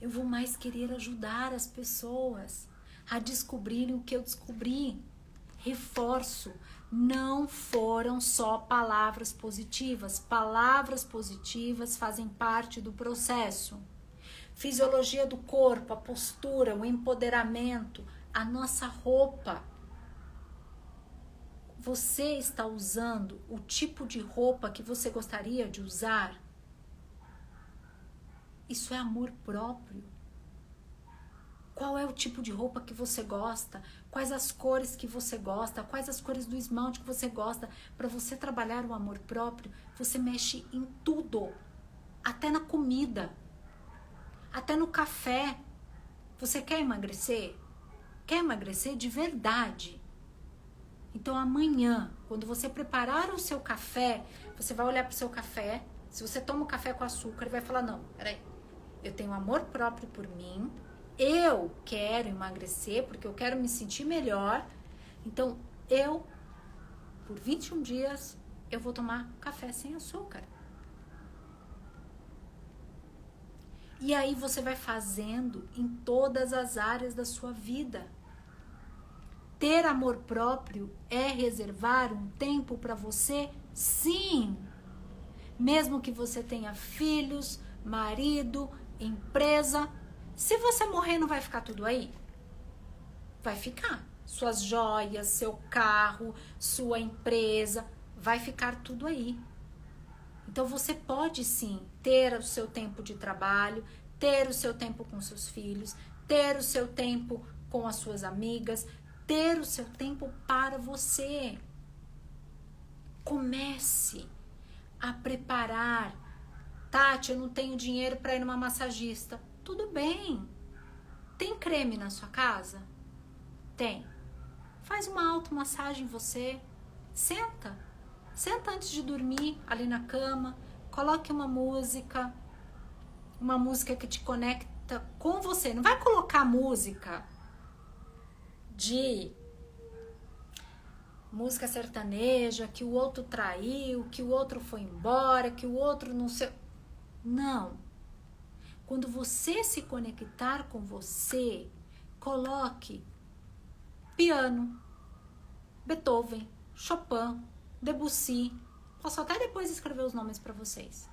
Eu vou mais querer ajudar as pessoas a descobrirem o que eu descobri. Reforço, não foram só palavras positivas. Palavras positivas fazem parte do processo fisiologia do corpo, a postura, o empoderamento, a nossa roupa. Você está usando o tipo de roupa que você gostaria de usar? Isso é amor próprio. Qual é o tipo de roupa que você gosta? Quais as cores que você gosta? Quais as cores do esmalte que você gosta? Para você trabalhar o amor próprio, você mexe em tudo, até na comida até no café. Você quer emagrecer? Quer emagrecer de verdade? Então amanhã, quando você preparar o seu café, você vai olhar para o seu café. Se você toma o café com açúcar, vai falar: não, peraí, eu tenho amor próprio por mim, eu quero emagrecer porque eu quero me sentir melhor. Então, eu, por 21 dias, eu vou tomar café sem açúcar. E aí você vai fazendo em todas as áreas da sua vida. Ter amor próprio é reservar um tempo para você? Sim. Mesmo que você tenha filhos, marido, empresa, se você morrer não vai ficar tudo aí? Vai ficar. Suas joias, seu carro, sua empresa, vai ficar tudo aí. Então você pode sim ter o seu tempo de trabalho, ter o seu tempo com seus filhos, ter o seu tempo com as suas amigas, ter o seu tempo para você. Comece a preparar. Tati, eu não tenho dinheiro para ir numa massagista. Tudo bem. Tem creme na sua casa? Tem. Faz uma automassagem você. Senta Senta antes de dormir ali na cama, coloque uma música, uma música que te conecta com você. Não vai colocar música de música sertaneja, que o outro traiu, que o outro foi embora, que o outro não sei. Não. Quando você se conectar com você, coloque piano, Beethoven, Chopin, Debussy. Posso até depois escrever os nomes para vocês.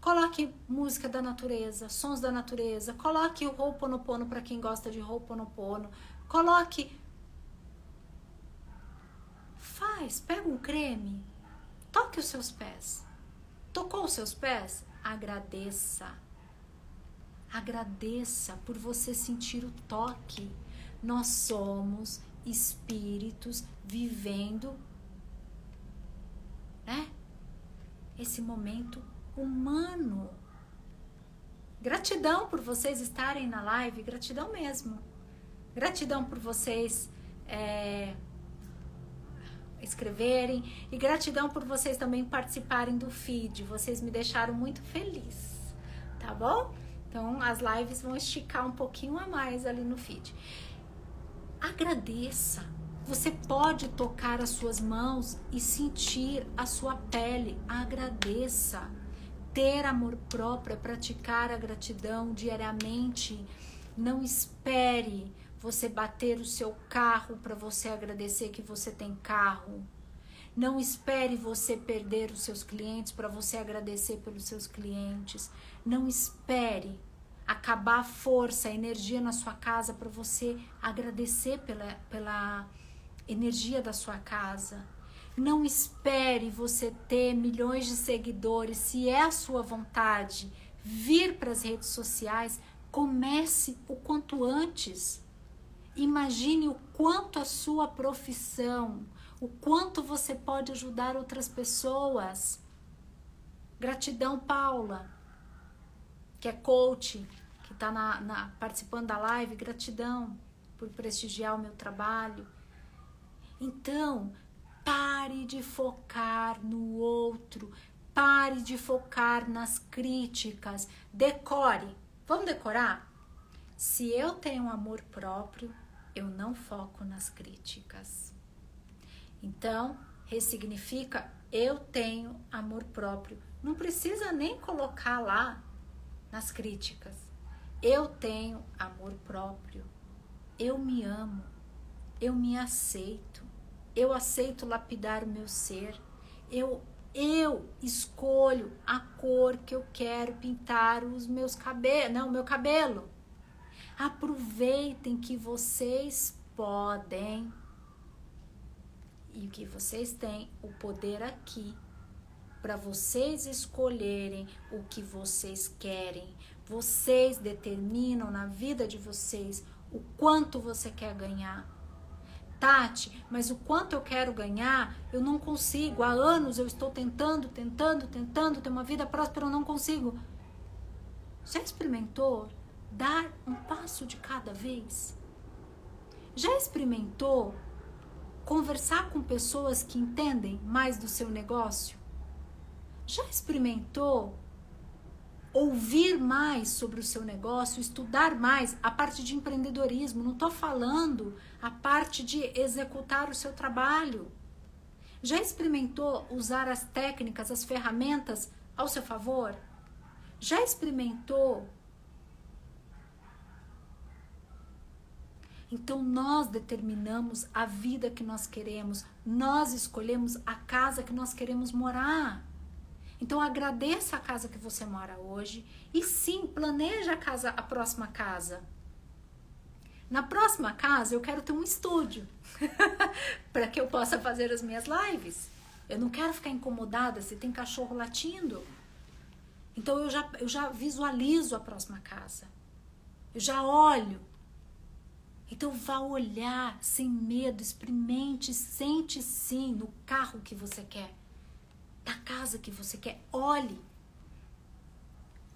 Coloque música da natureza, sons da natureza. Coloque o Ho'oponopono para quem gosta de Ho'oponopono. Coloque. Faz, pega um creme. Toque os seus pés. Tocou os seus pés? Agradeça. Agradeça por você sentir o toque. Nós somos espíritos vivendo né? esse momento humano. Gratidão por vocês estarem na live, gratidão mesmo. Gratidão por vocês é, escreverem e gratidão por vocês também participarem do feed. Vocês me deixaram muito feliz, tá bom? Então as lives vão esticar um pouquinho a mais ali no feed. Agradeça. Você pode tocar as suas mãos e sentir a sua pele. Agradeça. Ter amor próprio é praticar a gratidão diariamente. Não espere você bater o seu carro para você agradecer que você tem carro. Não espere você perder os seus clientes para você agradecer pelos seus clientes. Não espere acabar a força, a energia na sua casa para você agradecer pela, pela energia da sua casa. Não espere você ter milhões de seguidores, se é a sua vontade vir para as redes sociais, comece o quanto antes. Imagine o quanto a sua profissão, o quanto você pode ajudar outras pessoas. Gratidão, Paula, que é coach, que está participando da live, gratidão por prestigiar o meu trabalho. Então, pare de focar no outro, pare de focar nas críticas, decore. Vamos decorar? Se eu tenho amor próprio, eu não foco nas críticas. Então, ressignifica eu tenho amor próprio. Não precisa nem colocar lá nas críticas. Eu tenho amor próprio. Eu me amo. Eu me aceito. Eu aceito lapidar o meu ser. Eu eu escolho a cor que eu quero pintar os meus cabelos, não, meu cabelo. Aproveitem que vocês podem e que vocês têm o poder aqui para vocês escolherem o que vocês querem, vocês determinam na vida de vocês o quanto você quer ganhar. Tati, mas o quanto eu quero ganhar, eu não consigo. Há anos eu estou tentando, tentando, tentando ter uma vida próspera, eu não consigo. Já experimentou dar um passo de cada vez? Já experimentou conversar com pessoas que entendem mais do seu negócio? Já experimentou ouvir mais sobre o seu negócio, estudar mais a parte de empreendedorismo. Não estou falando a parte de executar o seu trabalho. Já experimentou usar as técnicas, as ferramentas ao seu favor? Já experimentou? Então nós determinamos a vida que nós queremos, nós escolhemos a casa que nós queremos morar. Então agradeça a casa que você mora hoje e sim, planeja a casa, a próxima casa. Na próxima casa eu quero ter um estúdio <laughs> para que eu possa fazer as minhas lives. Eu não quero ficar incomodada se tem cachorro latindo. Então eu já, eu já visualizo a próxima casa. Eu já olho. Então vá olhar sem medo, experimente, sente sim no carro que você quer da casa que você quer. Olhe.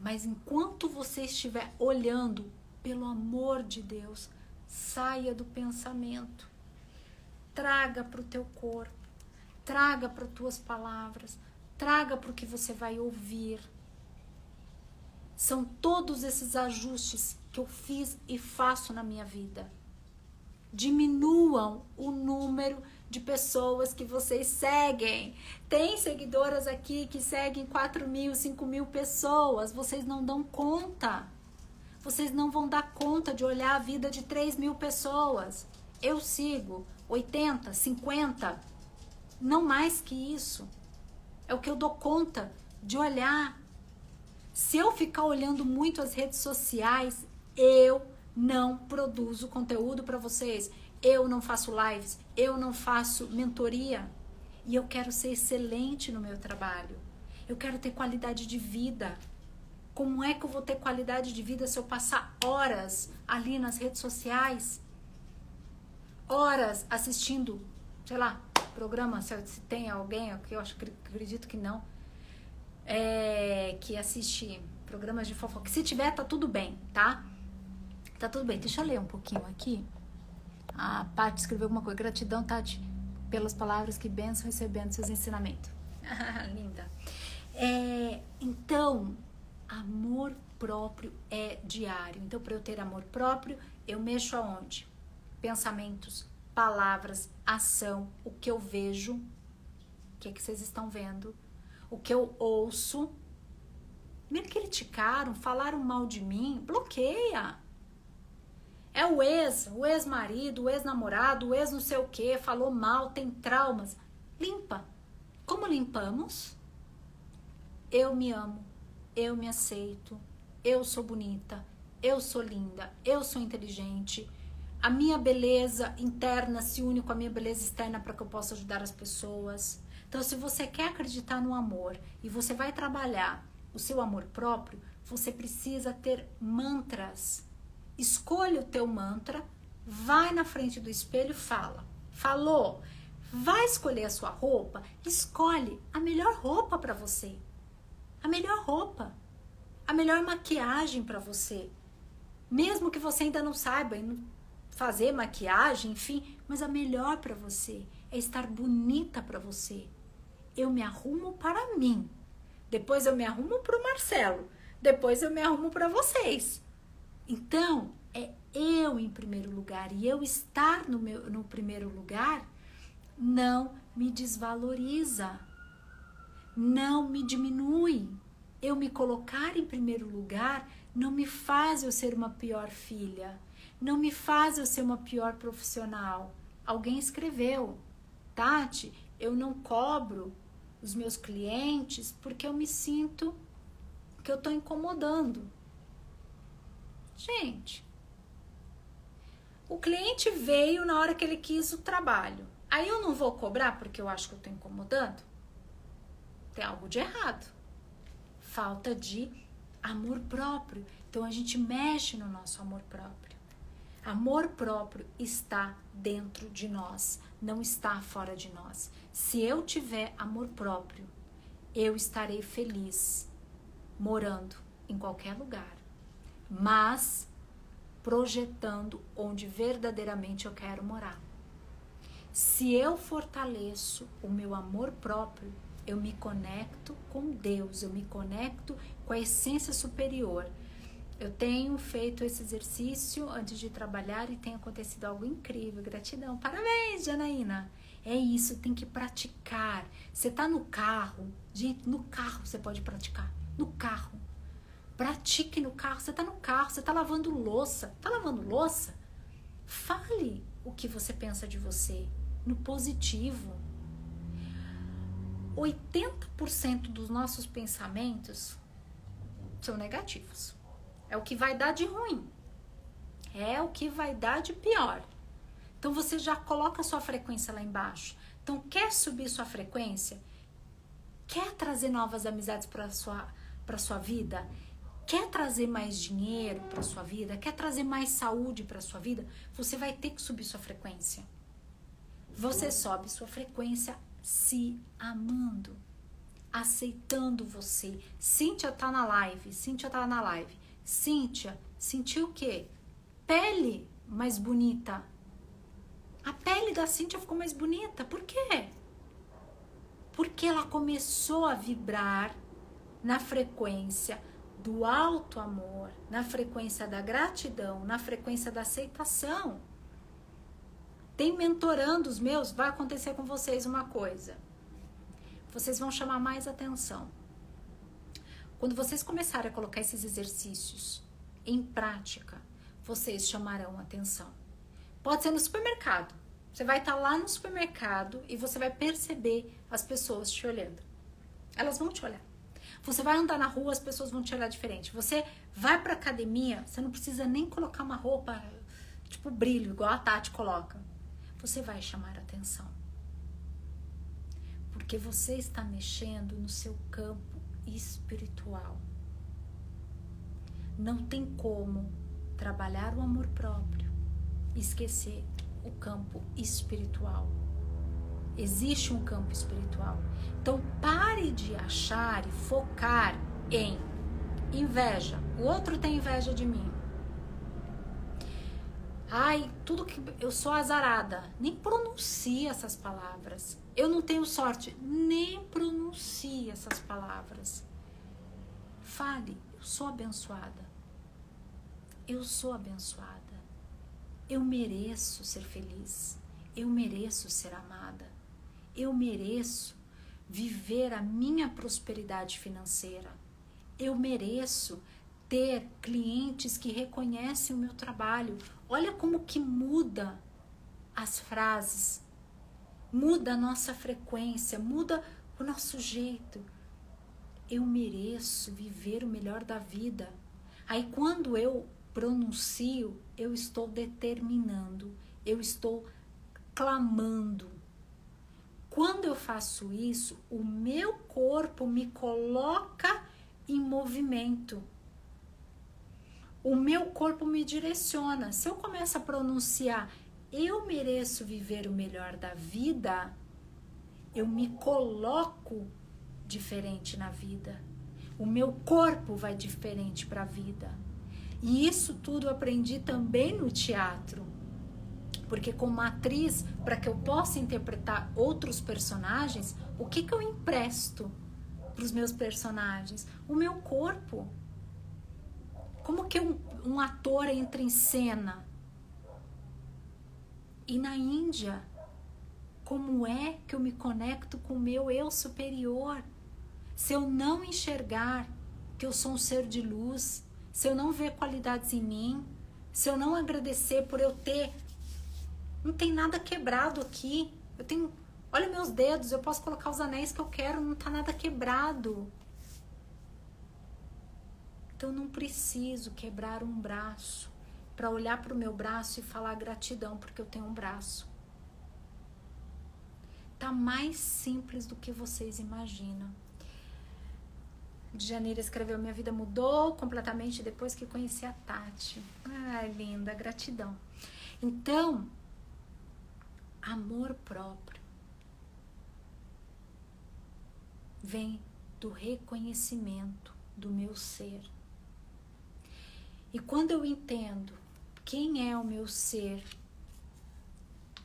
Mas enquanto você estiver olhando, pelo amor de Deus, saia do pensamento. Traga para o teu corpo, traga para tuas palavras, traga para o que você vai ouvir. São todos esses ajustes que eu fiz e faço na minha vida. Diminuam o número de pessoas que vocês seguem. Tem seguidoras aqui que seguem 4 mil, 5 mil pessoas. Vocês não dão conta. Vocês não vão dar conta de olhar a vida de 3 mil pessoas. Eu sigo 80, 50, não mais que isso. É o que eu dou conta de olhar. Se eu ficar olhando muito as redes sociais, eu não produzo conteúdo para vocês eu não faço lives, eu não faço mentoria e eu quero ser excelente no meu trabalho. Eu quero ter qualidade de vida. Como é que eu vou ter qualidade de vida se eu passar horas ali nas redes sociais? Horas assistindo, sei lá, programa, se tem alguém, que eu acho, acredito que não, é, que assiste programas de fofoca. Se tiver, tá tudo bem, tá? Tá tudo bem. Deixa eu ler um pouquinho aqui. A Paty escreveu alguma coisa. Gratidão, Tati, pelas palavras que benção recebendo seus ensinamentos. <laughs> Linda. É, então, amor próprio é diário. Então, para eu ter amor próprio, eu mexo aonde? Pensamentos, palavras, ação, o que eu vejo, o que, é que vocês estão vendo, o que eu ouço. Me criticaram, falaram mal de mim, bloqueia. É o ex, o ex-marido, o ex-namorado, o ex não sei o que, falou mal, tem traumas. Limpa. Como limpamos? Eu me amo, eu me aceito, eu sou bonita, eu sou linda, eu sou inteligente. A minha beleza interna se une com a minha beleza externa para que eu possa ajudar as pessoas. Então, se você quer acreditar no amor e você vai trabalhar o seu amor próprio, você precisa ter mantras escolhe o teu mantra, vai na frente do espelho, fala. Falou? Vai escolher a sua roupa, escolhe a melhor roupa para você. A melhor roupa, a melhor maquiagem para você. Mesmo que você ainda não saiba fazer maquiagem, enfim, mas a melhor para você é estar bonita para você. Eu me arrumo para mim. Depois eu me arrumo para o Marcelo. Depois eu me arrumo para vocês. Então, é eu em primeiro lugar e eu estar no, meu, no primeiro lugar não me desvaloriza, não me diminui. Eu me colocar em primeiro lugar não me faz eu ser uma pior filha, não me faz eu ser uma pior profissional. Alguém escreveu, Tati, eu não cobro os meus clientes porque eu me sinto que eu estou incomodando. Gente, o cliente veio na hora que ele quis o trabalho. Aí eu não vou cobrar porque eu acho que eu estou incomodando? Tem algo de errado. Falta de amor próprio. Então a gente mexe no nosso amor próprio. Amor próprio está dentro de nós, não está fora de nós. Se eu tiver amor próprio, eu estarei feliz morando em qualquer lugar mas projetando onde verdadeiramente eu quero morar. Se eu fortaleço o meu amor próprio, Eu me conecto com Deus, eu me conecto com a essência superior. Eu tenho feito esse exercício antes de trabalhar e tem acontecido algo incrível. Gratidão. Parabéns, Janaína. É isso, tem que praticar. Você tá no carro, gente, no carro você pode praticar. No carro. Pratique no carro. Você tá no carro, você tá lavando louça. Tá lavando louça? Fale o que você pensa de você no positivo. 80% dos nossos pensamentos são negativos. É o que vai dar de ruim. É o que vai dar de pior. Então você já coloca sua frequência lá embaixo. Então quer subir sua frequência? Quer trazer novas amizades para sua para sua vida? Quer trazer mais dinheiro para sua vida? Quer trazer mais saúde para sua vida? Você vai ter que subir sua frequência. Você sobe sua frequência se amando, aceitando você. Cíntia tá na live, Cíntia tá na live. Cíntia, sentiu o quê? Pele mais bonita. A pele da Cíntia ficou mais bonita. Por quê? Porque ela começou a vibrar na frequência do alto amor, na frequência da gratidão, na frequência da aceitação. Tem mentorandos meus, vai acontecer com vocês uma coisa. Vocês vão chamar mais atenção. Quando vocês começarem a colocar esses exercícios em prática, vocês chamarão atenção. Pode ser no supermercado. Você vai estar lá no supermercado e você vai perceber as pessoas te olhando. Elas vão te olhar. Você vai andar na rua, as pessoas vão te olhar diferente. Você vai para academia, você não precisa nem colocar uma roupa tipo brilho, igual a Tati coloca. Você vai chamar atenção. Porque você está mexendo no seu campo espiritual. Não tem como trabalhar o amor próprio e esquecer o campo espiritual. Existe um campo espiritual. Então pare de achar e focar em inveja. O outro tem inveja de mim. Ai, tudo que eu sou azarada. Nem pronuncie essas palavras. Eu não tenho sorte. Nem pronuncie essas palavras. Fale, eu sou abençoada. Eu sou abençoada. Eu mereço ser feliz. Eu mereço ser amada eu mereço viver a minha prosperidade financeira. Eu mereço ter clientes que reconhecem o meu trabalho. Olha como que muda as frases, muda a nossa frequência, muda o nosso jeito. Eu mereço viver o melhor da vida. Aí quando eu pronuncio, eu estou determinando, eu estou clamando quando eu faço isso, o meu corpo me coloca em movimento. O meu corpo me direciona. Se eu começo a pronunciar eu mereço viver o melhor da vida, eu me coloco diferente na vida. O meu corpo vai diferente para a vida. E isso tudo aprendi também no teatro. Porque como atriz, para que eu possa interpretar outros personagens, o que, que eu empresto para os meus personagens? O meu corpo. Como que um, um ator entra em cena? E na Índia, como é que eu me conecto com o meu eu superior? Se eu não enxergar que eu sou um ser de luz, se eu não ver qualidades em mim, se eu não agradecer por eu ter não tem nada quebrado aqui. Eu tenho. Olha meus dedos, eu posso colocar os anéis que eu quero, não tá nada quebrado. Então eu não preciso quebrar um braço para olhar para o meu braço e falar gratidão porque eu tenho um braço. Tá mais simples do que vocês imaginam. De janeiro escreveu: Minha vida mudou completamente depois que conheci a Tati. Ai, linda, gratidão. Então, amor próprio vem do reconhecimento do meu ser. E quando eu entendo quem é o meu ser,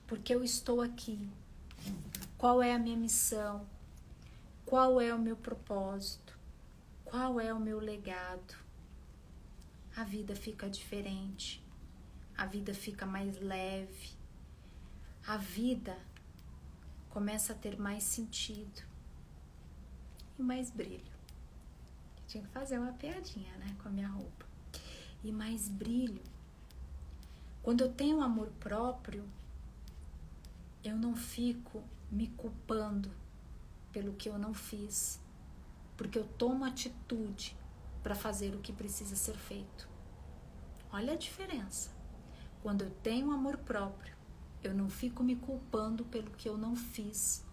porque eu estou aqui, qual é a minha missão, qual é o meu propósito, qual é o meu legado, a vida fica diferente, a vida fica mais leve, a vida começa a ter mais sentido e mais brilho. Eu tinha que fazer uma piadinha, né, com a minha roupa. E mais brilho. Quando eu tenho amor próprio, eu não fico me culpando pelo que eu não fiz, porque eu tomo atitude para fazer o que precisa ser feito. Olha a diferença. Quando eu tenho amor próprio, eu não fico me culpando pelo que eu não fiz.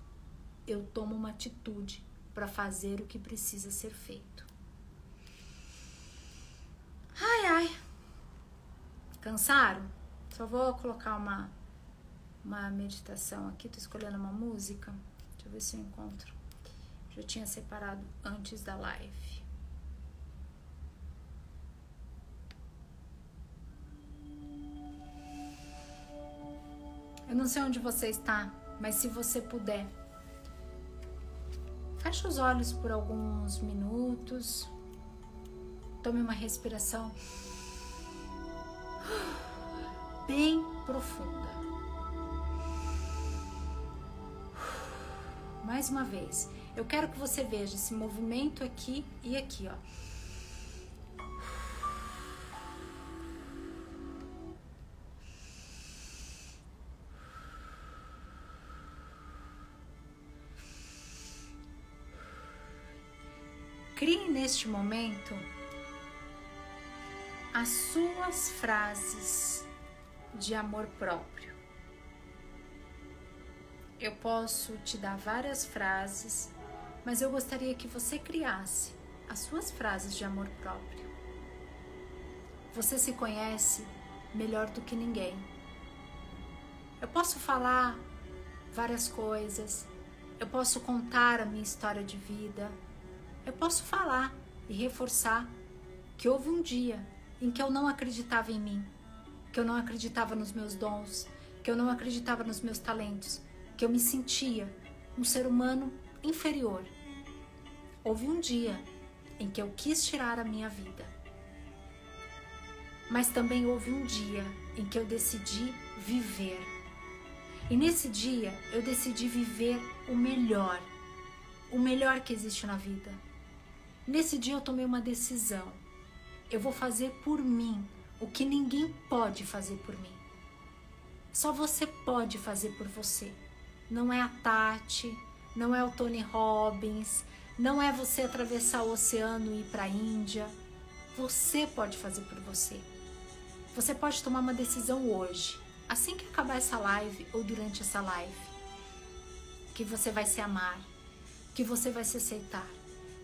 Eu tomo uma atitude para fazer o que precisa ser feito. Ai, ai. Cansaram? Só vou colocar uma, uma meditação aqui. Tô escolhendo uma música. Deixa eu ver se eu encontro. Já tinha separado antes da live. Eu não sei onde você está, mas se você puder, feche os olhos por alguns minutos. Tome uma respiração bem profunda. Mais uma vez, eu quero que você veja esse movimento aqui e aqui, ó. Crie neste momento as suas frases de amor próprio. Eu posso te dar várias frases, mas eu gostaria que você criasse as suas frases de amor próprio. Você se conhece melhor do que ninguém. Eu posso falar várias coisas, eu posso contar a minha história de vida, eu posso falar e reforçar que houve um dia em que eu não acreditava em mim, que eu não acreditava nos meus dons, que eu não acreditava nos meus talentos, que eu me sentia um ser humano inferior. Houve um dia em que eu quis tirar a minha vida. Mas também houve um dia em que eu decidi viver. E nesse dia eu decidi viver o melhor, o melhor que existe na vida. Nesse dia eu tomei uma decisão eu vou fazer por mim o que ninguém pode fazer por mim. Só você pode fazer por você. Não é a Tati, não é o Tony Robbins, não é você atravessar o oceano e ir para a Índia. Você pode fazer por você. Você pode tomar uma decisão hoje, assim que acabar essa live ou durante essa live, que você vai se amar, que você vai se aceitar,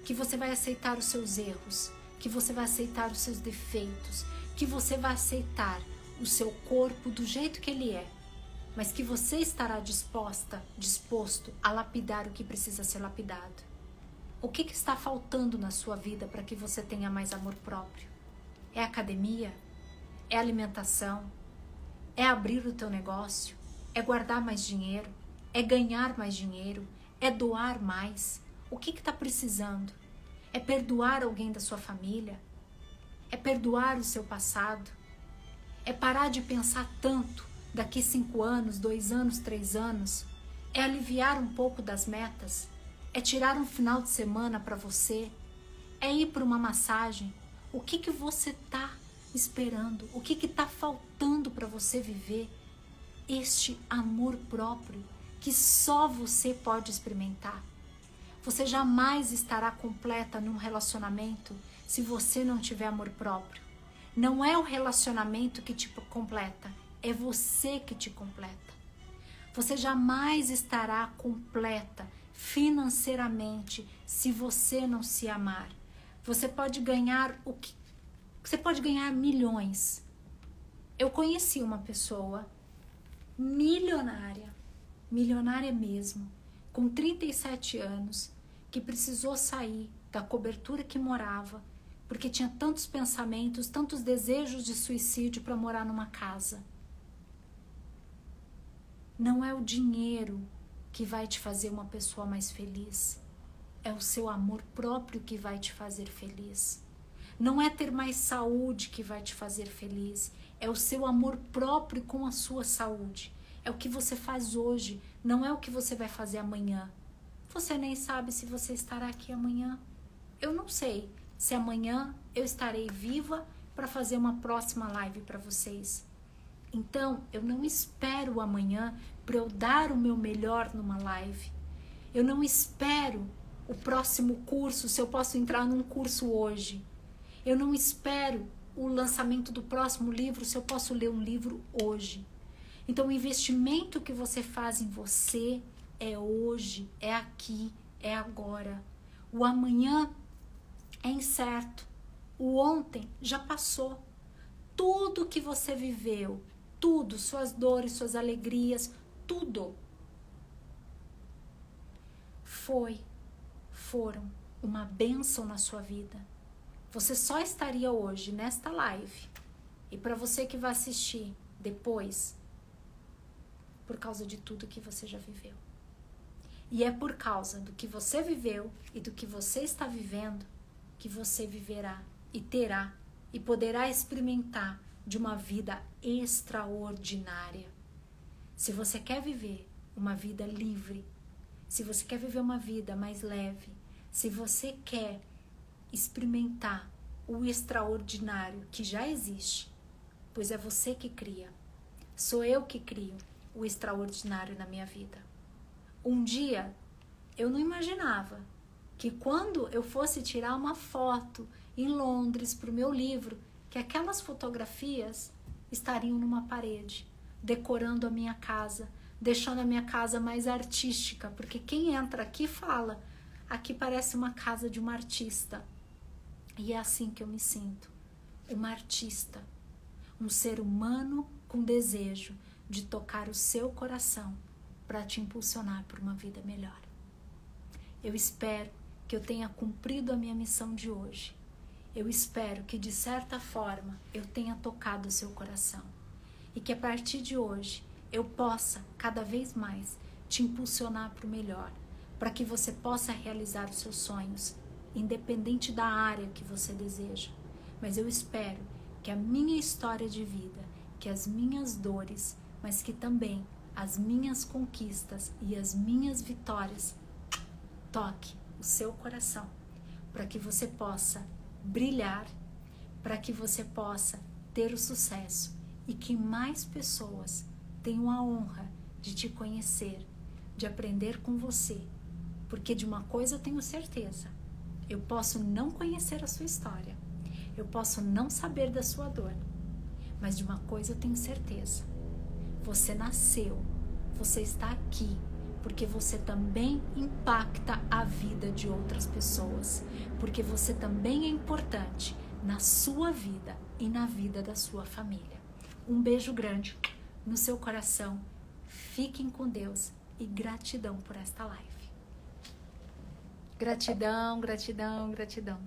que você vai aceitar os seus erros, que você vai aceitar os seus defeitos, que você vai aceitar o seu corpo do jeito que ele é, mas que você estará disposta, disposto a lapidar o que precisa ser lapidado. O que, que está faltando na sua vida para que você tenha mais amor próprio? É academia? É alimentação? É abrir o teu negócio? É guardar mais dinheiro? É ganhar mais dinheiro? É doar mais? O que está precisando? É perdoar alguém da sua família? É perdoar o seu passado? É parar de pensar tanto daqui cinco anos, dois anos, três anos? É aliviar um pouco das metas? É tirar um final de semana para você? É ir para uma massagem? O que, que você está esperando? O que está faltando para você viver? Este amor próprio que só você pode experimentar. Você jamais estará completa num relacionamento se você não tiver amor próprio. Não é o relacionamento que te completa, é você que te completa. Você jamais estará completa financeiramente se você não se amar. Você pode ganhar o que você pode ganhar milhões. Eu conheci uma pessoa milionária, milionária mesmo, com 37 anos, que precisou sair da cobertura que morava, porque tinha tantos pensamentos, tantos desejos de suicídio para morar numa casa. Não é o dinheiro que vai te fazer uma pessoa mais feliz. é o seu amor próprio que vai te fazer feliz. Não é ter mais saúde que vai te fazer feliz, é o seu amor próprio com a sua saúde. É o que você faz hoje, não é o que você vai fazer amanhã. Você nem sabe se você estará aqui amanhã. Eu não sei se amanhã eu estarei viva para fazer uma próxima live para vocês. Então, eu não espero amanhã para eu dar o meu melhor numa live. Eu não espero o próximo curso se eu posso entrar num curso hoje. Eu não espero o lançamento do próximo livro se eu posso ler um livro hoje. Então, o investimento que você faz em você é hoje, é aqui, é agora. O amanhã é incerto. O ontem já passou. Tudo que você viveu, tudo, suas dores, suas alegrias, tudo foi, foram uma bênção na sua vida. Você só estaria hoje nesta live e para você que vai assistir depois, por causa de tudo que você já viveu. E é por causa do que você viveu e do que você está vivendo que você viverá e terá e poderá experimentar de uma vida extraordinária. Se você quer viver uma vida livre, se você quer viver uma vida mais leve, se você quer experimentar o extraordinário que já existe, pois é você que cria. Sou eu que crio o extraordinário na minha vida. Um dia eu não imaginava que quando eu fosse tirar uma foto em Londres para o meu livro, que aquelas fotografias estariam numa parede, decorando a minha casa, deixando a minha casa mais artística, porque quem entra aqui fala, aqui parece uma casa de uma artista. E é assim que eu me sinto, uma artista, um ser humano com desejo de tocar o seu coração para te impulsionar por uma vida melhor. Eu espero que eu tenha cumprido a minha missão de hoje. Eu espero que de certa forma eu tenha tocado o seu coração e que a partir de hoje eu possa cada vez mais te impulsionar para o melhor, para que você possa realizar os seus sonhos, independente da área que você deseja. Mas eu espero que a minha história de vida, que as minhas dores mas que também as minhas conquistas e as minhas vitórias toque o seu coração, para que você possa brilhar, para que você possa ter o sucesso e que mais pessoas tenham a honra de te conhecer, de aprender com você. Porque de uma coisa eu tenho certeza: eu posso não conhecer a sua história, eu posso não saber da sua dor, mas de uma coisa eu tenho certeza você nasceu, você está aqui porque você também impacta a vida de outras pessoas, porque você também é importante na sua vida e na vida da sua família. Um beijo grande no seu coração. Fiquem com Deus e gratidão por esta live. Gratidão, gratidão, gratidão.